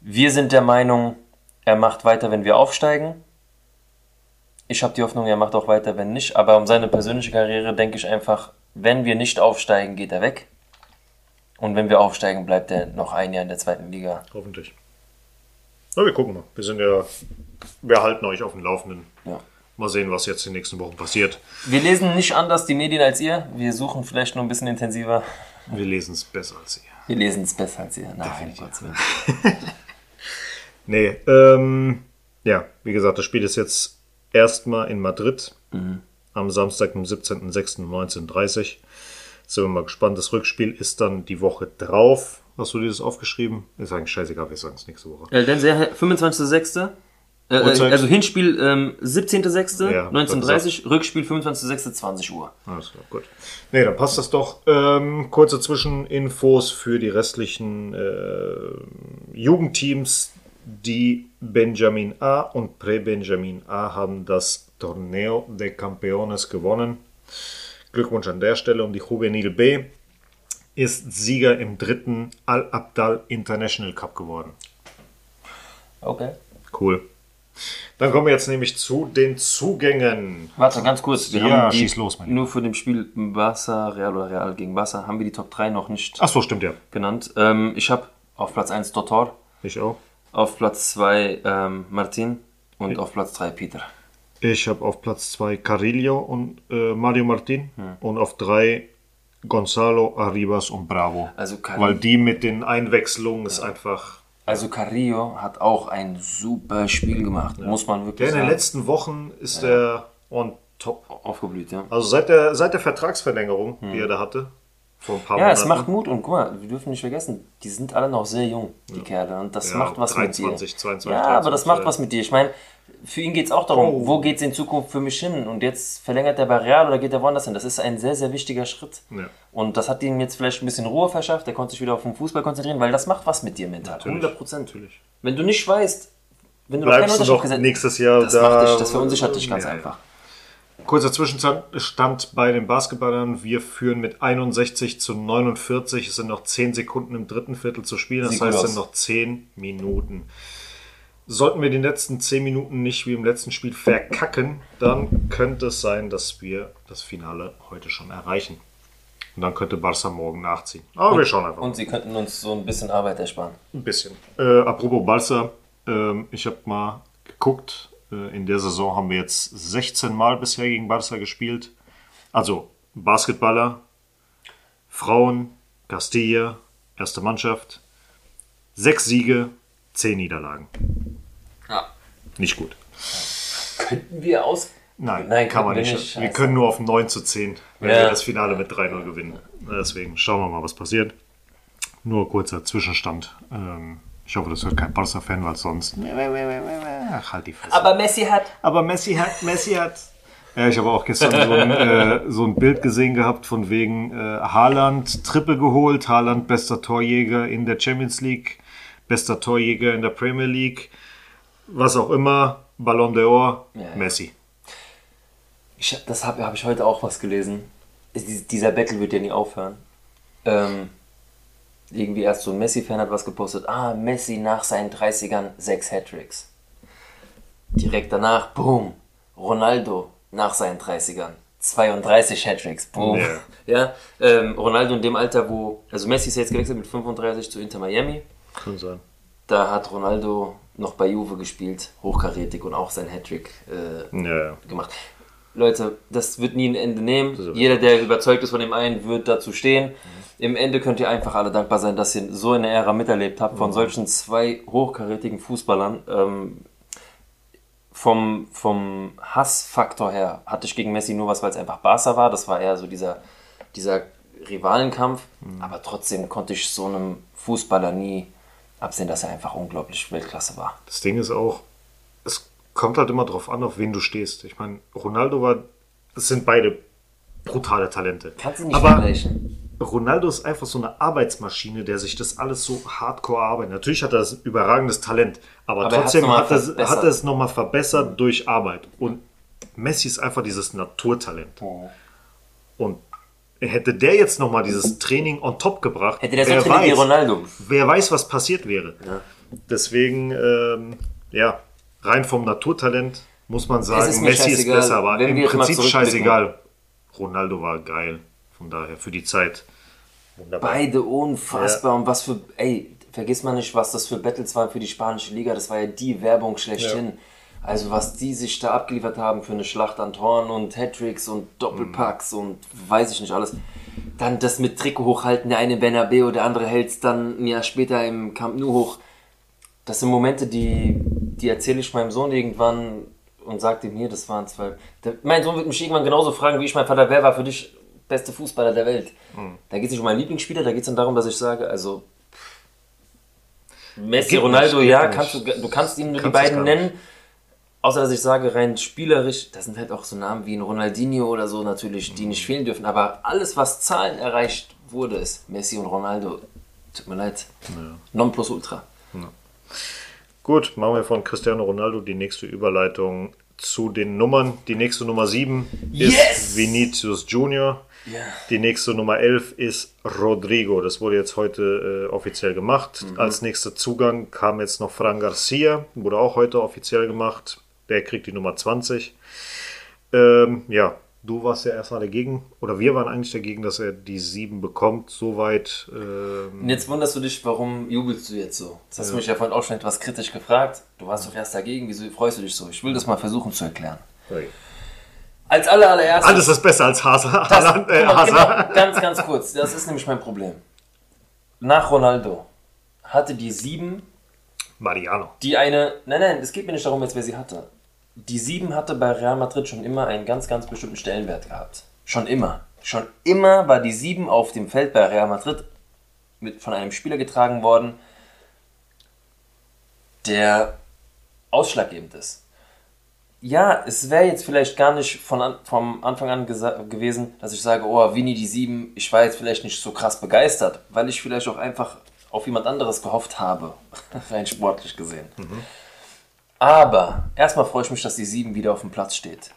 Wir sind der Meinung, er macht weiter, wenn wir aufsteigen. Ich habe die Hoffnung, er macht auch weiter, wenn nicht. Aber um seine persönliche Karriere denke ich einfach, wenn wir nicht aufsteigen, geht er weg. Und wenn wir aufsteigen, bleibt er noch ein Jahr in der zweiten Liga. Hoffentlich. Na, wir gucken mal. Wir sind ja, wir halten euch auf dem Laufenden. Ja. Mal sehen, was jetzt in den nächsten Wochen passiert. Wir lesen nicht anders die Medien als ihr. Wir suchen vielleicht nur ein bisschen intensiver. Wir lesen es besser als ihr. Wir lesen es besser als ihr. Nein, Willen. Nee, ähm, ja, wie gesagt, das Spiel ist jetzt erstmal in Madrid am Samstag, dem 17.06.19.30 Sind wir mal gespannt. Das Rückspiel ist dann die Woche drauf. Hast du dir das aufgeschrieben? Ist eigentlich scheißegal, wir sagen es nächste Woche. Äh, dann sehr 25.06. Äh, äh, also Hinspiel ähm, 17.06. Ja, 19.30 Rückspiel 25.06. 20 Uhr. Alles klar, gut. Nee, dann passt das doch. Ähm, kurze Zwischeninfos für die restlichen äh, Jugendteams. Die Benjamin A und Pre-Benjamin A haben das Torneo de Campeones gewonnen. Glückwunsch an der Stelle. Und die Juvenil B ist Sieger im dritten Al-Abdal International Cup geworden. Okay. Cool. Dann kommen wir jetzt nämlich zu den Zugängen. Warte, ganz kurz. Wir Ja, die, schieß los, mein. Nur für dem Spiel Barca, Real oder Real gegen Barca haben wir die Top 3 noch nicht Ach so, stimmt ja. genannt. Ähm, ich habe auf Platz 1 Dotor, Ich auch. Auf Platz 2 ähm, Martin und auf Platz 3 Peter. Ich habe auf Platz 2 Carillo und äh, Mario Martin Hm. und auf 3 Gonzalo, Arribas und Bravo. Also Weil die mit den Einwechslungen ist einfach. Also Carrillo hat auch ein super Spiel gemacht, muss man Der wirklich in den sagen. letzten Wochen ist der on top. Aufgeblüht, ja. Also seit der, seit der Vertragsverlängerung, die er da hatte, vor ein paar. Ja, es Monaten. macht Mut und guck mal, wir dürfen nicht vergessen, die sind alle noch sehr jung, die Kerle, und das Ja, macht was 23, mit dir. 22, ja, 23, aber das macht ja. was mit dir. Ich meine, für ihn geht es auch darum, Oh. wo geht es in Zukunft für mich hin? Und jetzt verlängert er bei Real oder geht er woanders hin? Das ist ein sehr, sehr wichtiger Schritt. Ja. Und das hat ihm jetzt vielleicht ein bisschen Ruhe verschafft, er konnte sich wieder auf den Fußball konzentrieren, weil das macht was mit dir mental. 100 Prozent. Natürlich. Wenn du nicht weißt, wenn du noch Bleibst Unterschrift doch gesetzt nächstes Jahr das, da. macht dich, das verunsichert dich ganz Ja, ja. einfach. Kurzer Zwischenstand bei den Basketballern. Wir führen mit 61 zu 49. Es sind noch 10 Sekunden im dritten Viertel zu spielen. Das Sieht heißt, es sind noch 10 Minuten. Sollten wir die letzten 10 Minuten nicht wie im letzten Spiel verkacken, dann könnte es sein, dass wir das Finale heute schon erreichen. Und dann könnte Barca morgen nachziehen. Aber wir schauen einfach Und sie könnten uns so ein bisschen Arbeit ersparen. ein bisschen. Äh, apropos Barca, ähm, ich habe mal geguckt. Äh, in der Saison haben wir jetzt 16 Mal bisher gegen Barca gespielt. Also Basketballer, Frauen, Castilla, erste Mannschaft. Sechs Siege, zehn Niederlagen. Ja. Nicht gut. Könnten wir aus. Nein, Nein, kann man nicht. nicht. Wir können nur auf 9 zu 10, wenn Ja. wir das Finale mit 3-0 gewinnen. Deswegen schauen wir mal, was passiert. Nur kurzer Zwischenstand. Ähm, ich hoffe, das hört kein Barca-Fan, weil sonst. Ach, halt die Fresse. Aber Messi hat. Aber Messi hat, Messi hat. Ja, ich habe auch gestern so ein, äh, so ein Bild gesehen gehabt von wegen äh, Haaland Triple geholt, Haaland bester Torjäger in der Champions League, bester Torjäger in der Premier League, was auch immer, Ballon d'Or, Ja, ja. Messi. Ich, hab- das habe hab ich heute auch was gelesen. Dies- Dieser Battle wird ja nie aufhören. Ähm, irgendwie erst so ein Messi-Fan hat was gepostet. Ah, Messi nach seinen 30ern sechs Hattricks. Direkt danach, boom, Ronaldo nach seinen 30ern 32 Hattricks. Boom. Ja. Ja, ähm, Ronaldo in dem Alter, wo, also Messi ist jetzt gewechselt mit 35 zu Inter Miami. Kann sein. Da hat Ronaldo noch bei Juve gespielt, hochkarätig und auch sein Hattrick äh, Ja, ja. gemacht. Leute, das wird nie ein Ende nehmen. ist Jeder, der überzeugt ist von dem einen, wird dazu stehen. Im Ende könnt ihr einfach alle dankbar sein, dass ihr so eine Ära miterlebt habt von solchen zwei hochkarätigen Fußballern. Ähm, vom, vom Hassfaktor her hatte ich gegen Messi nur was, weil es einfach Barca war. Das war eher so dieser, dieser Rivalenkampf. Aber trotzdem konnte ich so einem Fußballer nie absehen, dass er einfach unglaublich Weltklasse war. Das Ding ist auch, kommt halt immer drauf an, auf wen du stehst. Ich meine, Ronaldo war, es sind beide brutale Talente. Kannst du nicht Aber vergleichen. Ronaldo ist einfach so eine Arbeitsmaschine, der sich das alles so hardcore arbeitet. Natürlich hat er ein überragendes Talent, aber, Aber er trotzdem mal hat er, hat er es nochmal verbessert durch Arbeit. Und Messi ist einfach dieses Naturtalent. Und hätte der jetzt nochmal dieses Training on top gebracht, Hätte der so wer wie weiß, Ronaldo. wer weiß, was passiert wäre. Deswegen, ähm, ja, rein vom Naturtalent muss man sagen, ist Messi ist besser, aber Wenn im Prinzip scheißegal. Ronaldo war geil. Von daher, für die Zeit. Wunderbar. Beide unfassbar. Und was für, ey, vergiss mal nicht, was das für Battles waren für die spanische Liga. Das war ja die Werbung schlechthin. Also was die sich da abgeliefert haben für eine Schlacht an Toren und Hattricks und Doppelpacks und weiß ich nicht alles. Dann das mit Trikot hochhalten, der eine in Bernabeu, der andere hält es dann ein Jahr später im Camp Nou hoch. Das sind Momente, die, die erzähle ich meinem Sohn irgendwann und sage ihm hier, das waren zwei. Der, mein Sohn wird mich irgendwann genauso fragen wie ich mein Vater, wer war für dich beste Fußballer der Welt? Da geht es nicht um meinen Lieblingsspieler, da geht es dann darum, dass ich sage, also Messi, Geht Ronaldo, nicht, ja, kannst du, du kannst ihm nur Kannst die beiden nennen. Außer dass ich sage, rein spielerisch, das sind halt auch so Namen wie ein Ronaldinho oder so natürlich, die nicht fehlen dürfen. Aber alles, was Zahlen erreicht wurde, ist Messi und Ronaldo. Tut mir leid. Non plus ultra. Gut, machen wir von Cristiano Ronaldo die nächste Überleitung zu den Nummern. Die nächste Nummer 7 ist Yes! Vinicius Junior. Ja. Die nächste Nummer 11 ist Rodrigo. Das wurde jetzt heute äh, offiziell gemacht. Mhm. Als nächster Zugang kam jetzt noch Fran Garcia. Wurde auch heute offiziell gemacht. Der kriegt die Nummer 20. Ähm, ja, du warst ja erstmal dagegen. Oder wir waren eigentlich dagegen, dass er die 7 bekommt. Soweit. Ähm, Und jetzt wunderst du dich, warum jubelst du jetzt so? Das hast du mich ja vorhin auch schon etwas kritisch gefragt. Du warst doch erst dagegen, wieso freust du dich so? Ich will das mal versuchen zu erklären. okay. Als aller, allererstes. Alles ist besser als Hazard. Das, äh, Hazard. genau, ganz, ganz kurz. Das ist nämlich mein Problem. Nach Ronaldo hatte die sieben, Mariano. die eine. Nein, nein, es geht mir nicht darum, jetzt wer sie hatte. Die sieben hatte bei Real Madrid schon immer einen ganz, ganz bestimmten Stellenwert gehabt. Schon immer. Schon immer war die sieben auf dem Feld bei Real Madrid mit, von einem Spieler getragen worden, der ausschlaggebend ist. Ja, es wäre jetzt vielleicht gar nicht von an, vom Anfang an gewesen, dass ich sage, oh, Vini die 7, ich war jetzt vielleicht nicht so krass begeistert, weil ich vielleicht auch einfach auf jemand anderes gehofft habe, rein sportlich gesehen. Aber erstmal freue ich mich, dass die 7 wieder auf dem Platz steht.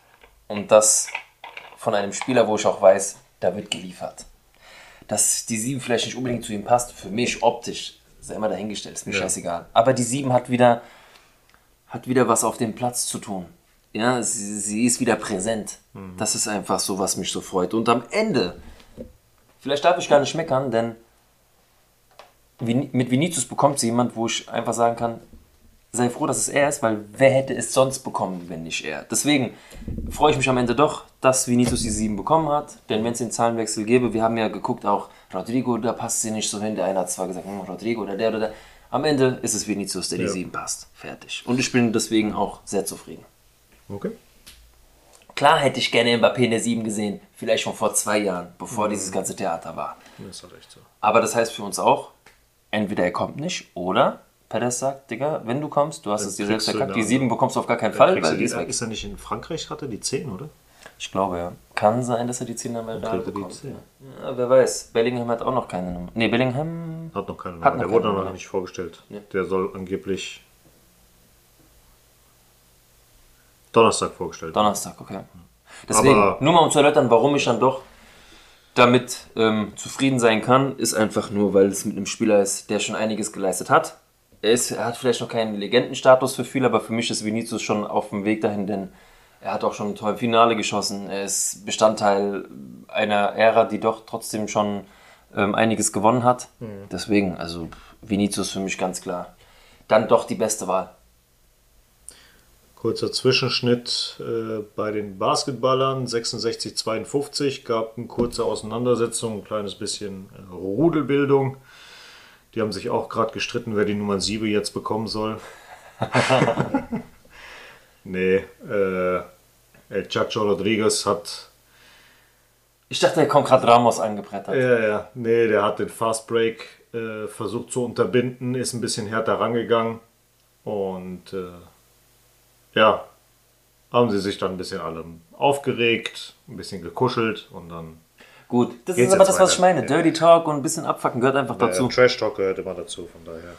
Und das von einem Spieler, wo ich auch weiß, da wird geliefert. Dass die 7 vielleicht nicht unbedingt zu ihm passt, für mich optisch, sei immer dahingestellt, ist mir Ja. scheißegal. Aber die 7 hat wieder, hat wieder was auf dem Platz zu tun. Ja, sie, sie ist wieder präsent. Das ist einfach so, was mich so freut. Und am Ende, vielleicht darf ich gar nicht meckern, denn mit Vinicius bekommt sie jemand, wo ich einfach sagen kann, sei froh, dass es er ist, weil wer hätte es sonst bekommen, wenn nicht er. Deswegen freue ich mich am Ende doch, dass Vinicius die 7 bekommen hat, denn wenn es den Zahlenwechsel gäbe, wir haben ja geguckt auch, Rodrigo, da passt sie nicht so hin, der eine hat zwar gesagt, hm, Rodrigo oder der oder der, am Ende ist es Vinicius, der die Ja. 7 passt. Fertig. Und ich bin deswegen auch sehr zufrieden. Okay. Klar hätte ich gerne Mbappé in der 7 gesehen, vielleicht schon vor zwei Jahren, bevor dieses ganze Theater war. Das ist halt echt so. Aber das heißt für uns auch, entweder er kommt nicht oder Perez sagt, Digga, wenn du kommst, du hast es dir selbst verkackt, die eine 7 bekommst du auf gar keinen Fall, weil die ist weg. ist er nicht in Frankreich, hatte die 10, oder? Ich glaube, ja. Kann sein, dass er die 10 dann er die bekommt. 10. Ja, wer weiß. Bellingham hat auch noch keine Nummer. Nee, Bellingham... Hat noch keine Hat Nummer. noch Der wurde noch nicht vorgestellt. Ja. Der soll angeblich Donnerstag vorgestellt. Donnerstag, okay. Deswegen, Aber- nur mal um zu erläutern, warum ich dann doch damit ähm, zufrieden sein kann, ist einfach nur, weil es mit einem Spieler ist, der schon einiges geleistet hat. Er, ist, er hat vielleicht noch keinen Legendenstatus für viele, aber für mich ist Vinicius schon auf dem Weg dahin, denn er hat auch schon ein tolles Finale geschossen. Er ist Bestandteil einer Ära, die doch trotzdem schon ähm, einiges gewonnen hat. Deswegen, also Vinicius für mich ganz klar. Dann doch die beste Wahl. Kurzer Zwischenschnitt äh, bei den Basketballern 66-52 gab eine kurze Auseinandersetzung, ein kleines bisschen äh, Rudelbildung. Die haben sich auch gerade gestritten, wer die Nummer 7 jetzt bekommen soll. nee, äh, El Chacho Rodriguez hat Ich dachte, er kommt gerade Ramos angebrettert. Ja, ja. Nee, der hat den Fast Break äh, versucht zu unterbinden, ist ein bisschen härter rangegangen. Und äh, ja, haben sie sich dann ein bisschen alle aufgeregt, ein bisschen gekuschelt und dann. Gut, das Geht's ist aber das, was ich meine. Ja. Dirty Talk und ein bisschen abfacken gehört einfach dazu. Äh, Trash Talk gehört immer dazu, von daher.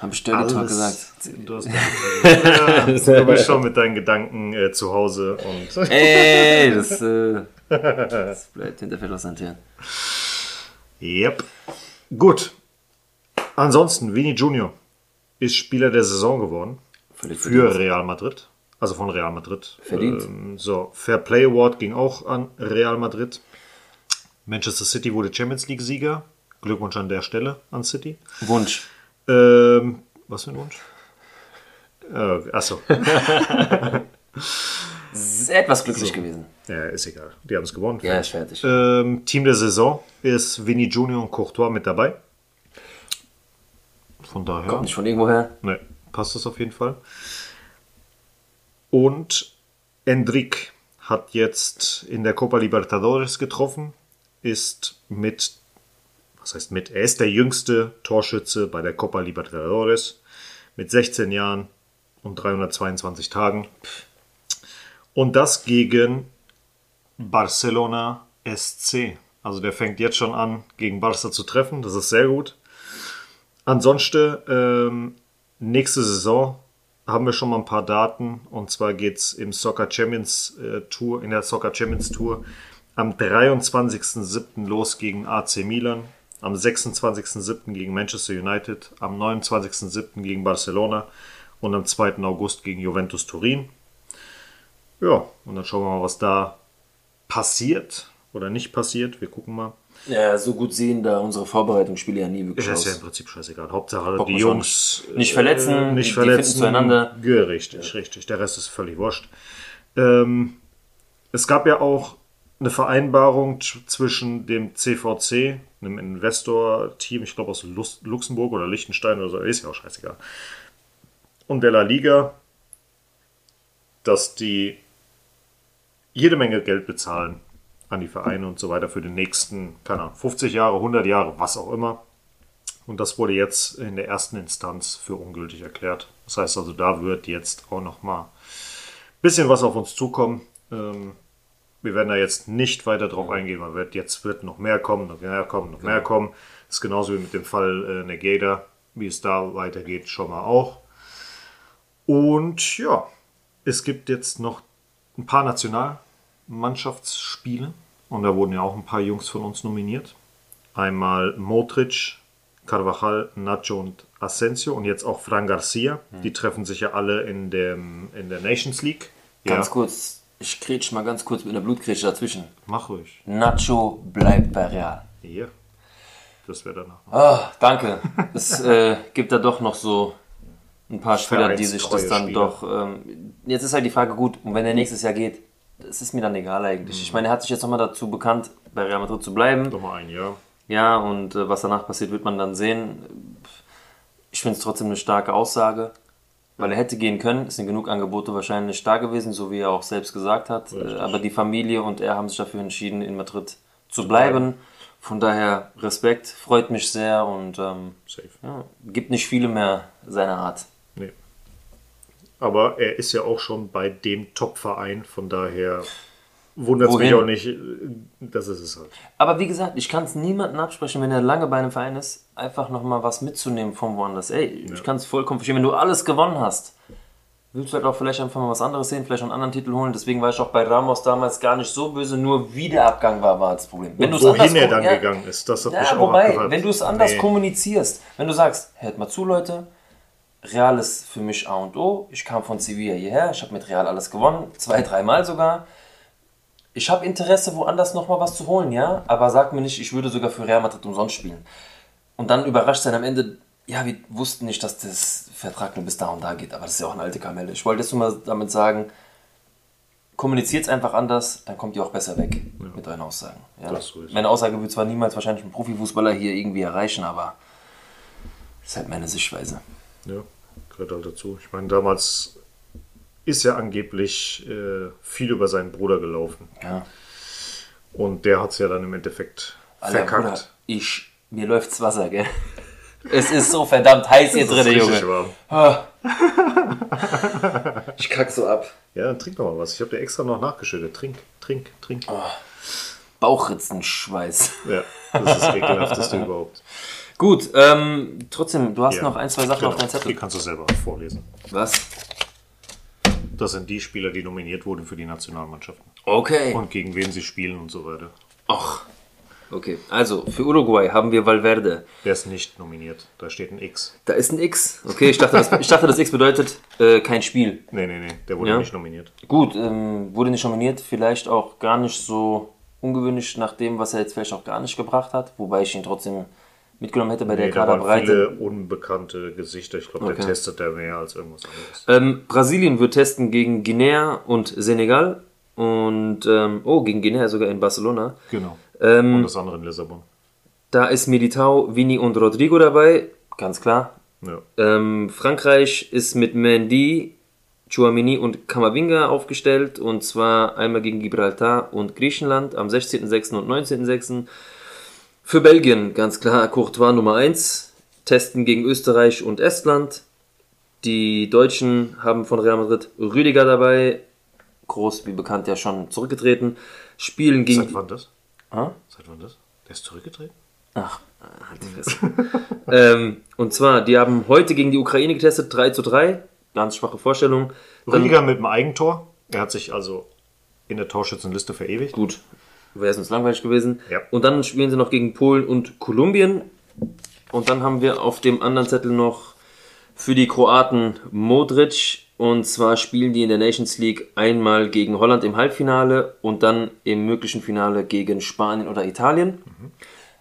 Habe ich Dirty Talk Alles- gesagt. Du, hast ja, du bist schon mit deinen Gedanken äh, zu Hause und. Ey, das, äh, das bleibt hinterfällt aus seinen Tieren. Yep. Gut. Ansonsten, Vini Junior ist Spieler der Saison geworden. Völlig für verdient. Real Madrid. Also von Real Madrid. Verdient. Ähm, so, Fair Play Award ging auch an Real Madrid. Manchester City wurde Champions League Sieger. Glückwunsch an der Stelle an City. Wunsch. Ähm, was für ein Wunsch? Äh, achso, etwas glücklich gewesen. ja, ist egal. Die haben es gewonnen. Ja, ist fertig. Ähm, Team der Saison ist Vini Junior und Courtois mit dabei. Von daher. Kommt nicht von irgendwoher. Ne, passt das auf jeden Fall. Und Endrick hat jetzt in der Copa Libertadores getroffen, ist mit, was heißt mit, er ist der jüngste Torschütze bei der Copa Libertadores mit 16 Jahren und 322 Tagen. Und das gegen Barcelona SC. Also der fängt jetzt schon an, gegen Barca zu treffen. Das ist sehr gut. Ansonsten, ähm, nächste Saison haben wir schon mal ein paar Daten. Und zwar geht es im Soccer Champions äh, Tour, in der Soccer Champions Tour am 23.07. los gegen AC Milan, am 26.07. gegen Manchester United, am 29.07. gegen Barcelona und am 2. August gegen Juventus Turin. Ja, und dann schauen wir mal, was da passiert oder nicht passiert. Wir gucken mal. Ja, so gut sehen da unsere Vorbereitungsspiele ja nie wirklich ist ja im aus. Prinzip scheißegal. Hauptsache Bock die Jungs nicht verletzen, äh, die- nicht die verletzen. finden zueinander. Ja, richtig, richtig. Der Rest ist völlig wurscht. Ähm, es gab ja auch eine Vereinbarung zwischen dem CVC, einem Investor-Team, ich glaube aus Luxemburg oder Liechtenstein oder so, ist ja auch scheißegal, und der La Liga, dass die jede Menge Geld bezahlen an die Vereine und so weiter für die nächsten, keine Ahnung, 50 Jahre, 100 Jahre, was auch immer. Und das wurde jetzt in der ersten Instanz für ungültig erklärt. Das heißt also, da wird jetzt auch noch mal ein bisschen was auf uns zukommen. Ähm, wir werden da jetzt nicht weiter drauf eingehen, weil wird, jetzt wird noch mehr kommen, noch mehr kommen, noch mehr kommen. Das ist genauso wie mit dem Fall äh, Negeda. Wie es da weitergeht, schon mal auch. Und ja, es gibt jetzt noch ein paar Nationalmannschaftsspiele. Und da wurden ja auch ein paar Jungs von uns nominiert. Einmal Modric, Carvajal, Nacho und Asensio und jetzt auch Fran Garcia. Die treffen sich ja alle in, dem, in der Nations League. Ganz ja, kurz, ich kretsch mal ganz kurz mit einer Blutgrätsche dazwischen. mach ruhig. Nacho bleibt bei Real. Hier. Das wäre danach. Ah, danke. Es äh, gibt da doch noch so ein paar Spieler, die sich das dann Vereinstreue doch. Ähm, jetzt ist halt die Frage gut, und wenn er nächstes Jahr geht, das ist mir dann egal eigentlich. Ich meine, er hat sich jetzt nochmal dazu bekannt, bei Real Madrid zu bleiben. Nochmal ein Jahr. Ja, und äh, was danach passiert, wird man dann sehen. Ich finde es trotzdem eine starke Aussage, weil er hätte gehen können. Es sind genug Angebote wahrscheinlich da gewesen, so wie er auch selbst gesagt hat. Äh, Richtig. aber die Familie und er haben sich dafür entschieden, in Madrid zu bleiben. Von daher Respekt, freut mich sehr und ähm, ja, gibt nicht viele mehr seiner Art. Nee. Aber er ist ja auch schon bei dem Top-Verein, von daher wundert es mich auch nicht. Das ist es halt. Aber wie gesagt, ich kann es niemandem absprechen, wenn er lange bei einem Verein ist, einfach nochmal was mitzunehmen von woanders. Ey, ich kann es vollkommen verstehen. Wenn du alles gewonnen hast, willst du halt auch vielleicht einfach mal was anderes sehen, vielleicht einen anderen Titel holen. Deswegen war ich auch bei Ramos damals gar nicht so böse, nur wie der Abgang war, war das Problem. Wenn Und wohin er dann ja, gegangen ist, das hat mich Ja, auch wobei, wenn du es anders Nee. kommunizierst, wenn du sagst, hört mal zu, Leute, Real ist für mich A und O. Ich kam von Sevilla hierher, ich habe mit Real alles gewonnen, zwei, dreimal sogar. Ich habe Interesse, woanders nochmal was zu holen, ja, aber sag mir nicht, ich würde sogar für Real Madrid umsonst spielen. Und dann überrascht sein am Ende, ja, wir wussten nicht, dass das Vertrag nur bis da und da geht, aber das ist ja auch eine alte Kamelle. Ich wollte jetzt nur mal damit sagen, kommuniziert es einfach anders, dann kommt ihr auch besser weg mit euren Aussagen. Ja. Meine Aussage wird zwar niemals wahrscheinlich einen Profifußballer hier irgendwie erreichen, aber das ist halt meine Sichtweise. Ja, gehört halt dazu. Ich meine, damals ist ja angeblich äh, viel über seinen Bruder gelaufen. Ja. Und der hat es ja dann im Endeffekt Alter, verkackt. Bruder, ich, mir läuft's Wasser, gell? Es ist so verdammt heiß hier drin, Junge. warm. Ich kack so ab. Ja, dann trink doch mal was. Ich habe dir extra noch nachgeschüttet. Trink, trink, trink. Oh. Bauchritzenschweiß. Ja, das ist das ekelhafteste überhaupt. Gut, ähm, trotzdem, du hast Ja. noch ein, zwei Sachen Genau, auf deinem Zettel. Die kannst du selber vorlesen. Was? Das sind die Spieler, die nominiert wurden für die Nationalmannschaften. Okay. Und gegen wen sie spielen und so weiter. Ach. Okay, also für Uruguay haben wir Valverde. Wer ist nicht nominiert? Da steht ein X. Da ist ein X. Okay, ich dachte, das, ich dachte, das X bedeutet äh, kein Spiel. Nee, nee, nee, der wurde Ja. nicht nominiert. Gut, ähm, wurde nicht nominiert, vielleicht auch gar nicht so ungewöhnlich nach dem, was er jetzt vielleicht auch gar nicht gebracht hat, wobei ich ihn trotzdem mitgenommen hätte bei der Nee, waren Kaderbreite. viele unbekannte Gesichter. Ich glaube, Okay. der testet der mehr als irgendwas anderes. Ähm, Brasilien wird testen gegen Guinea und Senegal und ähm, oh, gegen Guinea sogar in Barcelona. Genau. Ähm, Und das andere in Lissabon. Da ist Militao, Vini und Rodrigo dabei, ganz klar. Ja. Ähm, Frankreich ist mit Mendy, Chouamini und Kamavinga aufgestellt und zwar einmal gegen Gibraltar und Griechenland am 16.06. und 19.06. Für Belgien ganz klar Courtois Nummer 1, testen gegen Österreich und Estland. Die Deutschen haben von Real Madrid Rüdiger dabei, groß wie bekannt ja schon zurückgetreten, spielen gegen... Seit wann das? Ah? Seit wann das? Der ist zurückgetreten? Ach, halt Fresse. ähm, und zwar, die haben heute gegen die Ukraine getestet, 3 zu 3. Ganz schwache Vorstellung. Dann, Rüdiger mit dem Eigentor. Er hat sich also in der Torschützenliste verewigt. Gut, wäre es uns langweilig gewesen. Ja. Und dann spielen sie noch gegen Polen und Kolumbien. Und dann haben wir auf dem anderen Zettel noch für die Kroaten Modric. Und zwar spielen die in der Nations League einmal gegen Holland im Halbfinale und dann im möglichen Finale gegen Spanien oder Italien.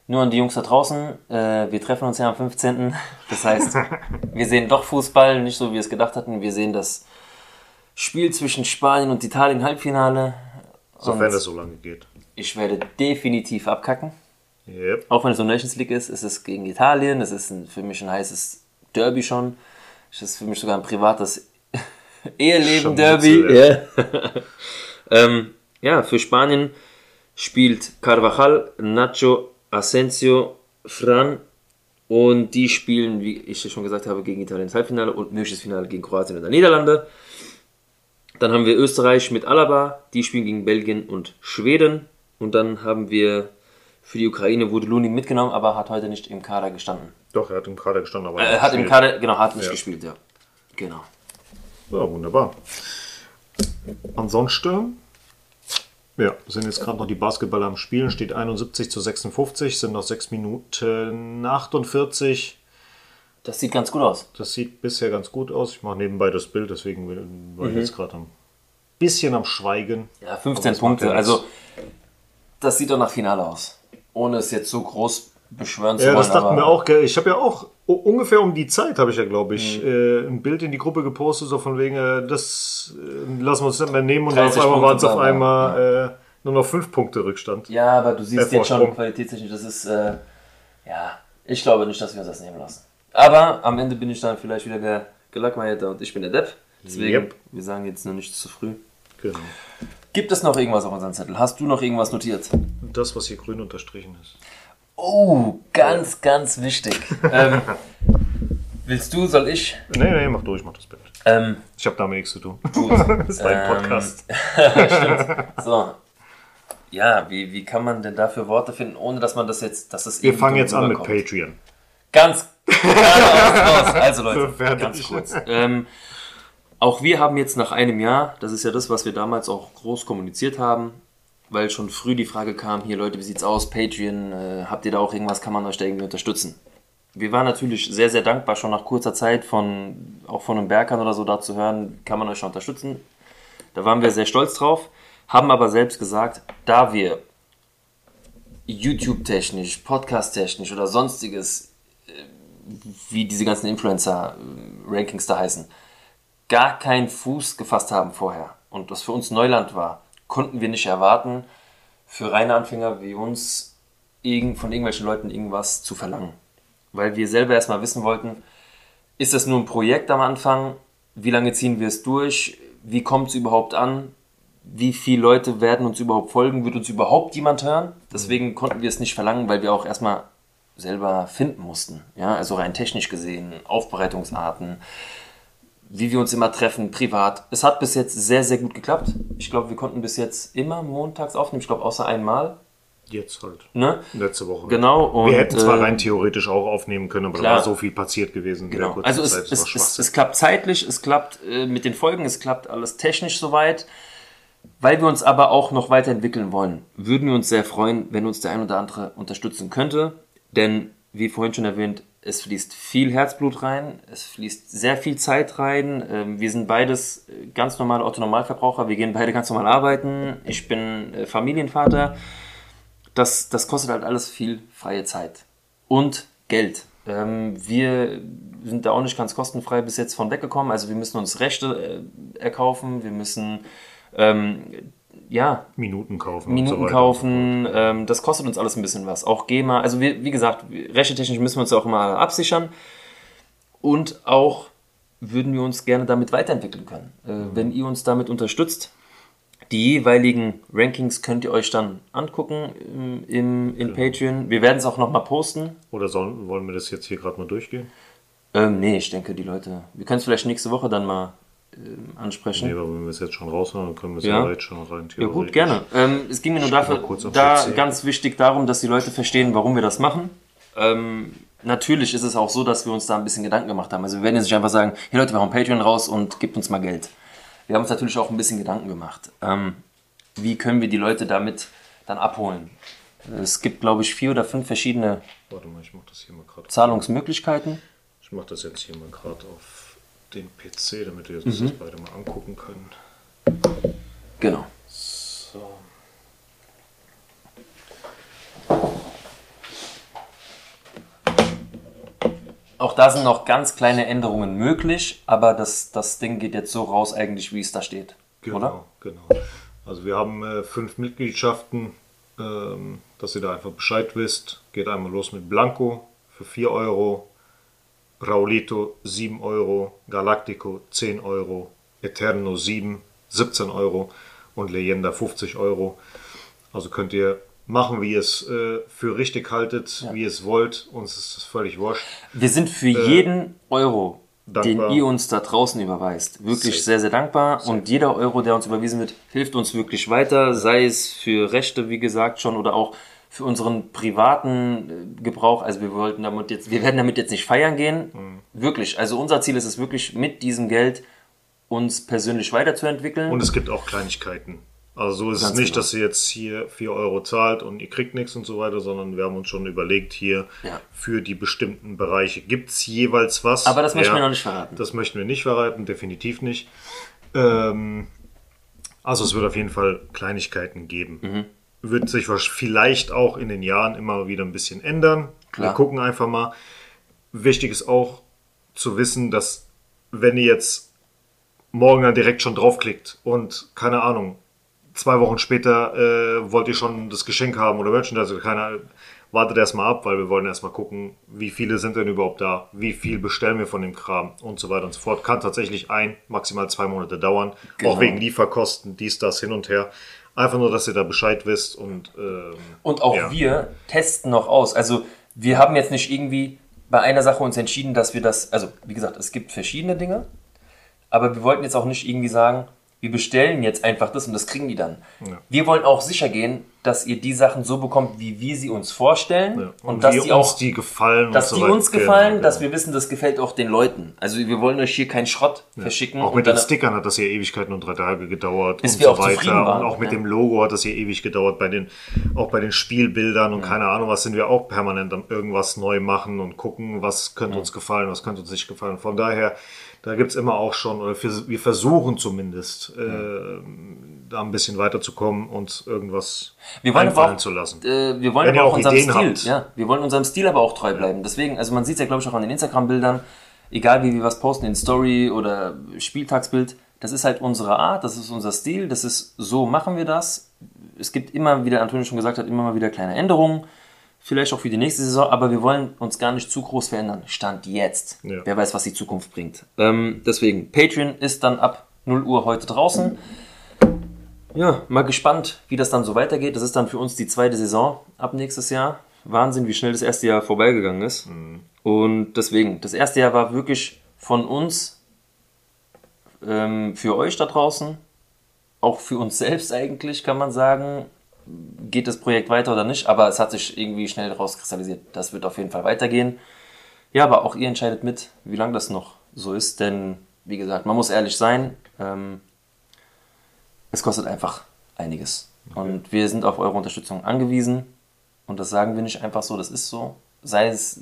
Nur an die Jungs da draußen, äh, wir treffen uns ja am 15. Das heißt, wir sehen doch Fußball, nicht so wie wir es gedacht hatten. Wir sehen das Spiel zwischen Spanien und Italien Halbfinale. Sofern das so lange geht. Ich werde definitiv abkacken. Yep. Auch wenn es so Nations League ist, es ist gegen Italien, es ist ein, für mich ein heißes Derby schon. Es ist für mich sogar ein privates Eheleben-Derby. Ja. ähm, ja, für Spanien spielt Carvajal, Nacho, Asensio, Fran und die spielen, wie ich ja schon gesagt habe, gegen Italien ins Halbfinale und mögliches Finale gegen Kroatien oder Niederlande. Dann haben wir Österreich mit Alaba, die spielen gegen Belgien und Schweden. Und dann haben wir für die Ukraine wurde Lunin mitgenommen, aber hat heute nicht im Kader gestanden. Doch, er hat im Kader gestanden, aber Er hat im gespielt. Kader, genau, hat nicht Ja. gespielt, ja. Genau. Ja, wunderbar. Ansonsten, ja, sind jetzt gerade noch die Basketballer am Spielen, steht 71 zu 56, sind noch 6 Minuten 48. Das sieht ganz gut aus. Das sieht bisher ganz gut aus. Ich mache nebenbei das Bild, deswegen war ich Mhm. jetzt gerade ein bisschen am Schweigen. Ja, Aber 15 das macht Punkte. Also, das sieht doch nach Finale aus. Ohne es jetzt so groß beschwören zu Ja, wollen. das dachten wir auch. gell. Ich habe ja auch ungefähr um die Zeit, habe ich ja, glaube Mhm. ich, äh, ein Bild in die Gruppe gepostet, so von wegen, äh, das äh, lassen wir uns nicht mehr nehmen. Und dann auf 30 einmal waren es auf einmal nur noch 5 Punkte Rückstand. Ja, aber du siehst jetzt schon qualitätstechnisch, das ist, ja, ich glaube nicht, dass wir uns das nehmen lassen. Aber am Ende bin ich dann vielleicht wieder der Gelackmeierte und ich bin der Depp. Deswegen, Yep. wir sagen jetzt noch nicht zu früh. Genau. Gibt es noch irgendwas auf unserem Zettel? Hast du noch irgendwas notiert? Das, was hier grün unterstrichen ist. Oh, ganz, ganz wichtig. ähm, willst du, soll ich? Nee, nee, mach durch, mach das Bild. Ähm, Ich habe damit nichts zu tun. gut. Das ist dein Ähm, Podcast. So. Ja, wie, wie kann man denn dafür Worte finden, ohne dass man das jetzt, dass es Wir fangen jetzt an mit? Patreon. Ganz geradeaus raus. Also Leute, So, ganz kurz. Ähm, Auch wir haben jetzt nach einem Jahr, das ist ja das, was wir damals auch groß kommuniziert haben, weil schon früh die Frage kam, hier Leute, wie sieht's aus, Patreon, äh, habt ihr da auch irgendwas, kann man euch da irgendwie unterstützen? Wir waren natürlich sehr, sehr dankbar, schon nach kurzer Zeit von, auch von einem Bergern oder so da zu hören, kann man euch schon unterstützen. Da waren wir sehr stolz drauf, haben aber selbst gesagt, da wir YouTube-technisch, Podcast-technisch oder sonstiges, äh, wie diese ganzen Influencer-Rankings da heißen, gar keinen Fuß gefasst haben vorher und das für uns Neuland war, konnten wir nicht erwarten, für reine Anfänger wie uns von irgendwelchen Leuten irgendwas zu verlangen. Weil wir selber erstmal wissen wollten, ist das nur ein Projekt am Anfang? Wie lange ziehen wir es durch? Wie kommt es überhaupt an? Wie viele Leute werden uns überhaupt folgen? Wird uns überhaupt jemand hören? Deswegen konnten wir es nicht verlangen, weil wir auch erstmal selber finden mussten. Ja, also rein technisch gesehen, Aufbereitungsarten, wie wir uns immer treffen, privat. Es hat bis jetzt sehr, sehr gut geklappt. Ich glaube, wir konnten bis jetzt immer montags aufnehmen. Ich glaube, außer einmal. Jetzt halt. Ne? Letzte Woche. Genau. Und, Wir hätten zwar äh, rein theoretisch auch aufnehmen können, aber klar. da war so viel passiert gewesen. Genau. Also es, Zeit, es, es, es klappt zeitlich, es klappt äh, mit den Folgen, es klappt alles technisch soweit. Weil wir uns aber auch noch weiterentwickeln wollen, würden wir uns sehr freuen, wenn uns der ein oder andere unterstützen könnte. Denn, wie vorhin schon erwähnt, es fließt viel Herzblut rein, es fließt sehr viel Zeit rein. Ähm, wir sind beides äh, ganz normale Autonormalverbraucher, wir gehen beide ganz normal arbeiten. Ich bin äh, Familienvater. Das, das kostet halt alles viel freie Zeit. Und Geld. Ähm, wir sind da auch nicht ganz kostenfrei bis jetzt von weggekommen. Also wir müssen uns Rechte äh, erkaufen, wir müssen ähm, ja, Minuten kaufen. Minuten so kaufen. Ähm, das kostet uns alles ein bisschen was. Auch GEMA. Also wir, wie gesagt, rechtetechnisch müssen wir uns auch immer absichern. Und auch würden wir uns gerne damit weiterentwickeln können. Äh, Wenn ihr uns damit unterstützt, die jeweiligen Rankings könnt ihr euch dann angucken im, im, in Patreon. Wir werden es auch nochmal posten. Oder sollen, wollen wir das jetzt hier gerade mal durchgehen? Ähm, nee, ich denke, die Leute. Wir können es vielleicht nächste Woche dann mal ähm, ansprechen. Nee, aber wenn wir es jetzt schon raushauen, dann können wir es Ja. ja, jetzt schon rein Ja gut, gerne. Ähm, es ging mir nur dafür, da ganz wichtig darum, dass die Leute verstehen, warum wir das machen. Ähm, natürlich ist es auch so, dass wir uns da ein bisschen Gedanken gemacht haben. Also wir werden jetzt nicht einfach sagen, hey Leute, wir hauen Patreon raus und gebt uns mal Geld. Wir haben uns natürlich auch ein bisschen Gedanken gemacht. Ähm, wie können wir die Leute damit dann abholen? Es gibt, glaube ich, vier oder fünf verschiedene mal, ich. Zahlungsmöglichkeiten. Ich mache das jetzt hier mal gerade auf den PC, damit wir uns Mhm. das beide mal angucken können. Genau. So. Auch da sind noch ganz kleine Änderungen möglich, aber das, das Ding geht jetzt so raus eigentlich, wie es da steht. Genau, Oder? genau. Also wir haben äh, fünf Mitgliedschaften, ähm, dass ihr da einfach Bescheid wisst. Geht einmal los mit Blanco für 4 Euro, Raulito 7 Euro, Galactico 10 Euro, Eterno 7, 17 Euro und Leyenda 50 Euro. Also könnt ihr machen, wie ihr es äh, für richtig haltet, wie ihr es wollt. Uns ist das völlig wurscht. Wir sind für jeden Euro, Äh, dankbar. den ihr uns da draußen überweist, wirklich Safe. sehr, sehr dankbar. Und jeder Euro, der uns überwiesen wird, hilft uns wirklich weiter, sei es für Rechte, wie gesagt, schon oder auch für unseren privaten äh, Gebrauch. Also wir wollten damit jetzt, wir werden damit jetzt nicht feiern gehen. Mhm. Wirklich. Also unser Ziel ist es wirklich, mit diesem Geld uns persönlich weiterzuentwickeln. Und es gibt auch Kleinigkeiten. Also so ist Ganz es nicht, genau. dass ihr jetzt hier 4 Euro zahlt und ihr kriegt nichts und so weiter, sondern wir haben uns schon überlegt, hier Ja. für die bestimmten Bereiche gibt es jeweils was. Aber das möchten Ja, wir noch nicht verraten. Das möchten wir nicht verraten, definitiv nicht. Ähm, also es wird auf jeden Fall Kleinigkeiten geben. Mhm. Wird sich vielleicht auch in den Jahren immer wieder ein bisschen ändern. Klar. Wir gucken einfach mal. Wichtig ist auch zu wissen, dass wenn ihr jetzt morgen dann direkt schon draufklickt und keine Ahnung, zwei Wochen später äh, wollt ihr schon das Geschenk haben oder Merchandise, also keine wartet erstmal ab, weil wir wollen erstmal gucken, wie viele sind denn überhaupt da, wie viel bestellen wir von dem Kram und so weiter und so fort. Kann tatsächlich ein, maximal zwei Monate dauern, Genau. auch wegen Lieferkosten, dies, das, hin und her. Einfach nur, dass ihr da Bescheid wisst und ähm, Und auch Ja. wir testen noch aus. Also wir haben jetzt nicht irgendwie bei einer Sache uns entschieden, dass wir das, also wie gesagt, es gibt verschiedene Dinge, aber wir wollten jetzt auch nicht irgendwie sagen, wir bestellen jetzt einfach das und das kriegen die dann. Ja. Wir wollen auch sicher gehen, dass ihr die Sachen so bekommt, wie wir sie uns vorstellen. Ja. Und, dass wie die uns auch die gefallen. dass und die so weiter. uns gefallen, Genau, dass ja. wir wissen, das gefällt auch den Leuten. Also wir wollen euch hier keinen Schrott verschicken. Auch und mit den Stickern hat das hier Ewigkeiten und drei Tage gedauert Bis und wir so auch zufrieden weiter. waren, und auch mit ja. dem Logo hat das hier ewig gedauert. Bei den, auch bei den Spielbildern und keine Ahnung, was sind wir auch permanent am irgendwas neu machen und gucken, was könnte uns gefallen, was könnte uns nicht gefallen. Von daher, da gibt's immer auch schon, oder wir, versuchen zumindest, äh, da ein bisschen weiterzukommen und irgendwas Wir wollen einfallen auch, zu lassen. Äh, wir wollen aber auch auch unserem Ideen Stil, habt. ja, wir wollen unserem Stil aber auch treu bleiben. Deswegen, also man sieht es ja, glaube ich, auch an den Instagram-Bildern, egal wie wir was posten in Story oder Spieltagsbild, das ist halt unsere Art, das ist unser Stil, das ist, so machen wir das. Es gibt immer, wie der Antonio schon gesagt hat, immer mal wieder kleine Änderungen. Vielleicht auch für die nächste Saison, aber wir wollen uns gar nicht zu groß verändern. Stand jetzt. Ja. Wer weiß, was die Zukunft bringt. Ähm, deswegen, Patreon ist dann ab 0 Uhr heute draußen. Ja, mal gespannt, wie das dann so weitergeht. Das ist dann für uns die zweite Saison ab nächstes Jahr. Wahnsinn, wie schnell das erste Jahr vorbeigegangen ist. Und deswegen, das erste Jahr war wirklich von uns ähm, für euch da draußen, auch für uns selbst eigentlich, kann man sagen, geht das Projekt weiter oder nicht. Aber es hat sich irgendwie schnell rauskristallisiert. Das wird auf jeden Fall weitergehen. Ja, aber auch ihr entscheidet mit, wie lange das noch so ist. Denn, wie gesagt, man muss ehrlich sein. Ähm, es kostet einfach einiges. Und wir sind auf eure Unterstützung angewiesen. Und das sagen wir nicht einfach so, das ist so. Sei es äh,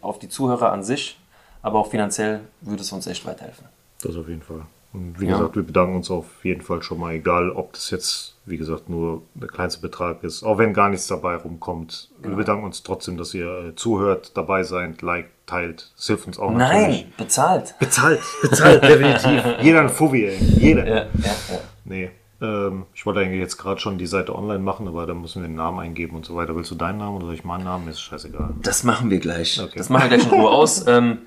auf die Zuhörer an sich, aber auch finanziell würde es uns echt weiterhelfen. Das auf jeden Fall. Und wie Ja. gesagt, wir bedanken uns auf jeden Fall schon mal, egal ob das jetzt, wie gesagt, nur der kleinste Betrag ist, auch wenn gar nichts dabei rumkommt. Genau. Wir bedanken uns trotzdem, dass ihr äh, zuhört, dabei seid, liked, teilt. Das hilft uns auch Nein, natürlich. bezahlt. Bezahlt, bezahlt, definitiv. Jeder ein ey. Jeder. Ja, ja, ja. Nee. Ähm, ich wollte eigentlich jetzt gerade schon die Seite online machen, aber da müssen wir den Namen eingeben und so weiter. Willst du deinen Namen oder soll ich meinen Namen? Ist scheißegal. Das machen wir gleich. Okay. Das machen wir gleich in Ruhe aus. Ähm,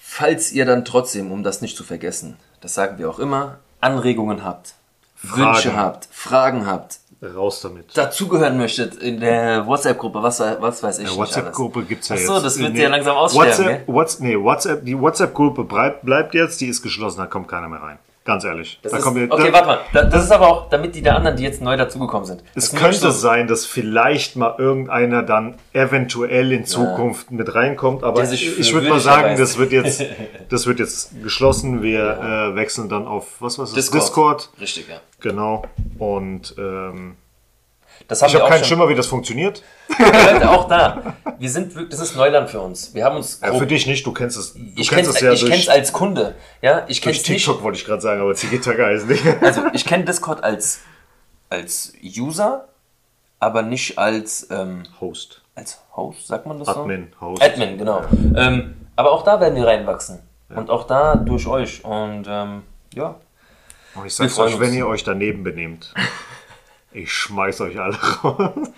falls ihr dann trotzdem, um das nicht zu vergessen, das sagen wir auch immer, Anregungen habt, Wünsche habt, Fragen habt, Raus damit. dazugehören möchtet in der WhatsApp-Gruppe, was, was weiß ich. Ja, WhatsApp-Gruppe gibt es ja Ach jetzt. so, das wird Nee, ja langsam aussterben, WhatsApp, gell? What's, nee, WhatsApp, die WhatsApp-Gruppe bleibt, bleibt jetzt, die ist geschlossen, da kommt keiner mehr rein. Ganz ehrlich. Das da ist, kommt jetzt- okay, da, warte mal. Da- Das ist aber auch, damit die der anderen, die jetzt neu dazugekommen sind. Es könnte sein, dass vielleicht mal irgendeiner dann eventuell in Zukunft mit reinkommt, aber für ich würde mal sagen, das wird jetzt, das wird jetzt geschlossen. Wir äh, wechseln dann auf was was Discord. Discord, Richtig, ja. genau. Und ähm, Das haben ich habe keinen schon. Schimmer, wie das funktioniert. Leute, auch da. Wir sind wirklich, das ist Neuland für uns. Wir haben uns Ja, für dich nicht. Du kennst es. Du ich kennst kenn's, es ja ich durch, kenn's als Kunde. Ja, ich durch kenn's nicht. TikTok wollte ich gerade sagen, aber TikTok heißt nicht. Also ich kenne Discord als, als User, aber nicht als, ähm, Host, als Host, sagt man das so? Admin, Host. Admin, genau. Ähm, aber auch da werden wir reinwachsen. Und auch da durch euch. Und ähm, ja. Und ich sag's euch, wenn ihr euch daneben benehmt, ich schmeiß euch alle raus.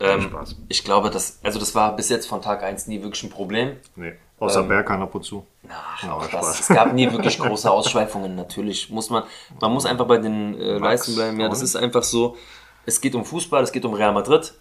Ähm, Spaß. ich glaube, das, also das war bis jetzt von Tag 1 nie wirklich ein Problem. Nee, außer Berkan ab und zu. Na, auch Spaß. das. Es gab nie wirklich große Ausschweifungen. Natürlich muss man, man muss einfach bei den äh, Leisten bleiben. Ja, das ist einfach so. Es geht um Fußball, es geht um Real Madrid.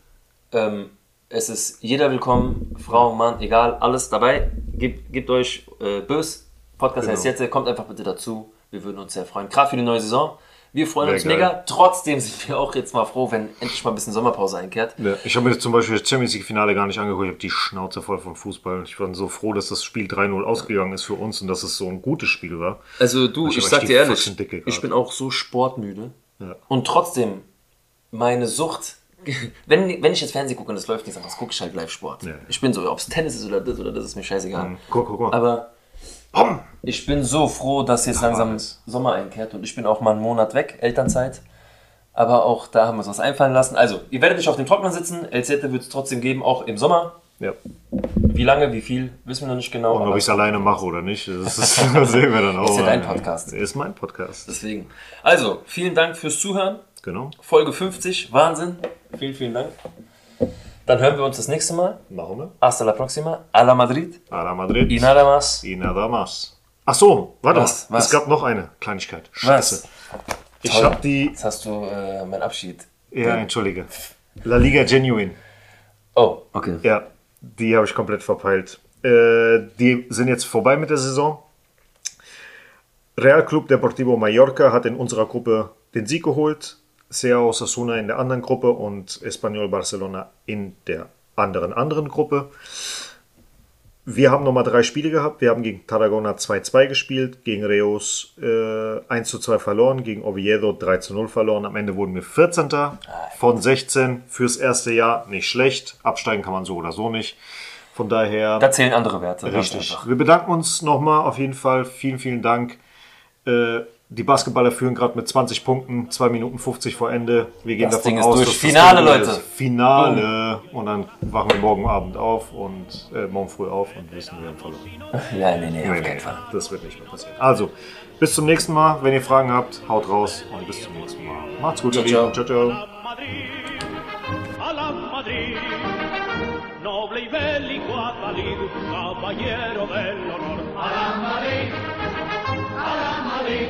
Ähm, es ist jeder willkommen, Frau, Mann, egal, alles dabei. Gebt, gebt euch äh, Bös. Podcast Genau. heißt jetzt, kommt einfach bitte dazu. Wir würden uns sehr freuen. Gerade für die neue Saison. Wir freuen Wär uns geil. mega. Trotzdem sind wir auch jetzt mal froh, wenn endlich mal ein bisschen Sommerpause einkehrt. Ja, ich habe mir zum Beispiel das Champions League Finale gar nicht angeguckt. Ich habe die Schnauze voll vom Fußball. Ich war so froh, dass das Spiel 3-0 ausgegangen ist für uns und dass es so ein gutes Spiel war. Also du, Ich ich, sag dir ehrlich, ich bin auch so sportmüde. Ja. Und trotzdem, meine Sucht, wenn, wenn ich jetzt Fernsehen gucke und es läuft nichts anderes, gucke ich halt Live-Sport. Ja. Ich bin so, ob es Tennis ist oder das oder das, ist mir scheißegal. Guck, guck mal. Aber ich bin so froh, dass jetzt langsam. Sommer einkehrt und ich bin auch mal einen Monat weg, Elternzeit. Aber auch da haben wir uns was einfallen lassen. Also, ihr werdet nicht auf dem Trocknen sitzen. LZ wird es trotzdem geben, auch im Sommer. Ja. Wie lange, wie viel, wissen wir noch nicht genau. Und ob ich es alleine mache oder nicht, das, ist, das sehen wir dann auch. Ist ja dein. Podcast. Ist mein Podcast. deswegen. Also, vielen Dank fürs Zuhören. Genau. Folge 50, Wahnsinn. Vielen, vielen Dank. Dann hören wir uns das nächste Mal. Machen wir. Hasta la próxima. A la Madrid. A la Madrid. Y nada más. Y nada más. Ach so, warte Was? mal. Was? Es gab noch eine Kleinigkeit. Scheiße. Ich Toll. habe die. Jetzt hast du äh, meinen Abschied. Ja, entschuldige. La Liga Genuine. Oh, okay. Ja, die habe ich komplett verpeilt. Äh, die sind jetzt vorbei mit der Saison. Real Club Deportivo Mallorca hat in unserer Gruppe den Sieg geholt. Sea Osasuna in der anderen Gruppe und Espanyol Barcelona in der anderen anderen Gruppe. Wir haben nochmal drei Spiele gehabt. Wir haben gegen Tarragona 2-2 gespielt, gegen Reus äh, 1-2 verloren, gegen Oviedo 3-0 verloren. Am Ende wurden wir 14. von 16 fürs erste Jahr. Nicht schlecht. Absteigen kann man so oder so nicht. Von daher. Da zählen andere Werte. Richtig. Wir bedanken uns nochmal auf jeden Fall. Vielen, vielen Dank. Äh, die Basketballer führen gerade mit 20 Punkten, 2 Minuten 50 vor Ende. Wir gehen Das davon Ding ist aus, durch. dass das Finale, durch Leute. ist. Finale. Und dann wachen wir morgen Abend auf und äh, morgen früh auf und wissen, wir haben verloren. Ja, nee, nee, auf Nee, keinen nee, Fall. das wird nicht mehr passieren. Also, bis zum nächsten Mal. Wenn ihr Fragen habt, haut raus und bis zum nächsten Mal. Macht's gut, Ciao, Lieben. Ciao, ciao. Adalid, caballero del honor. A la Madrid, a la Madrid,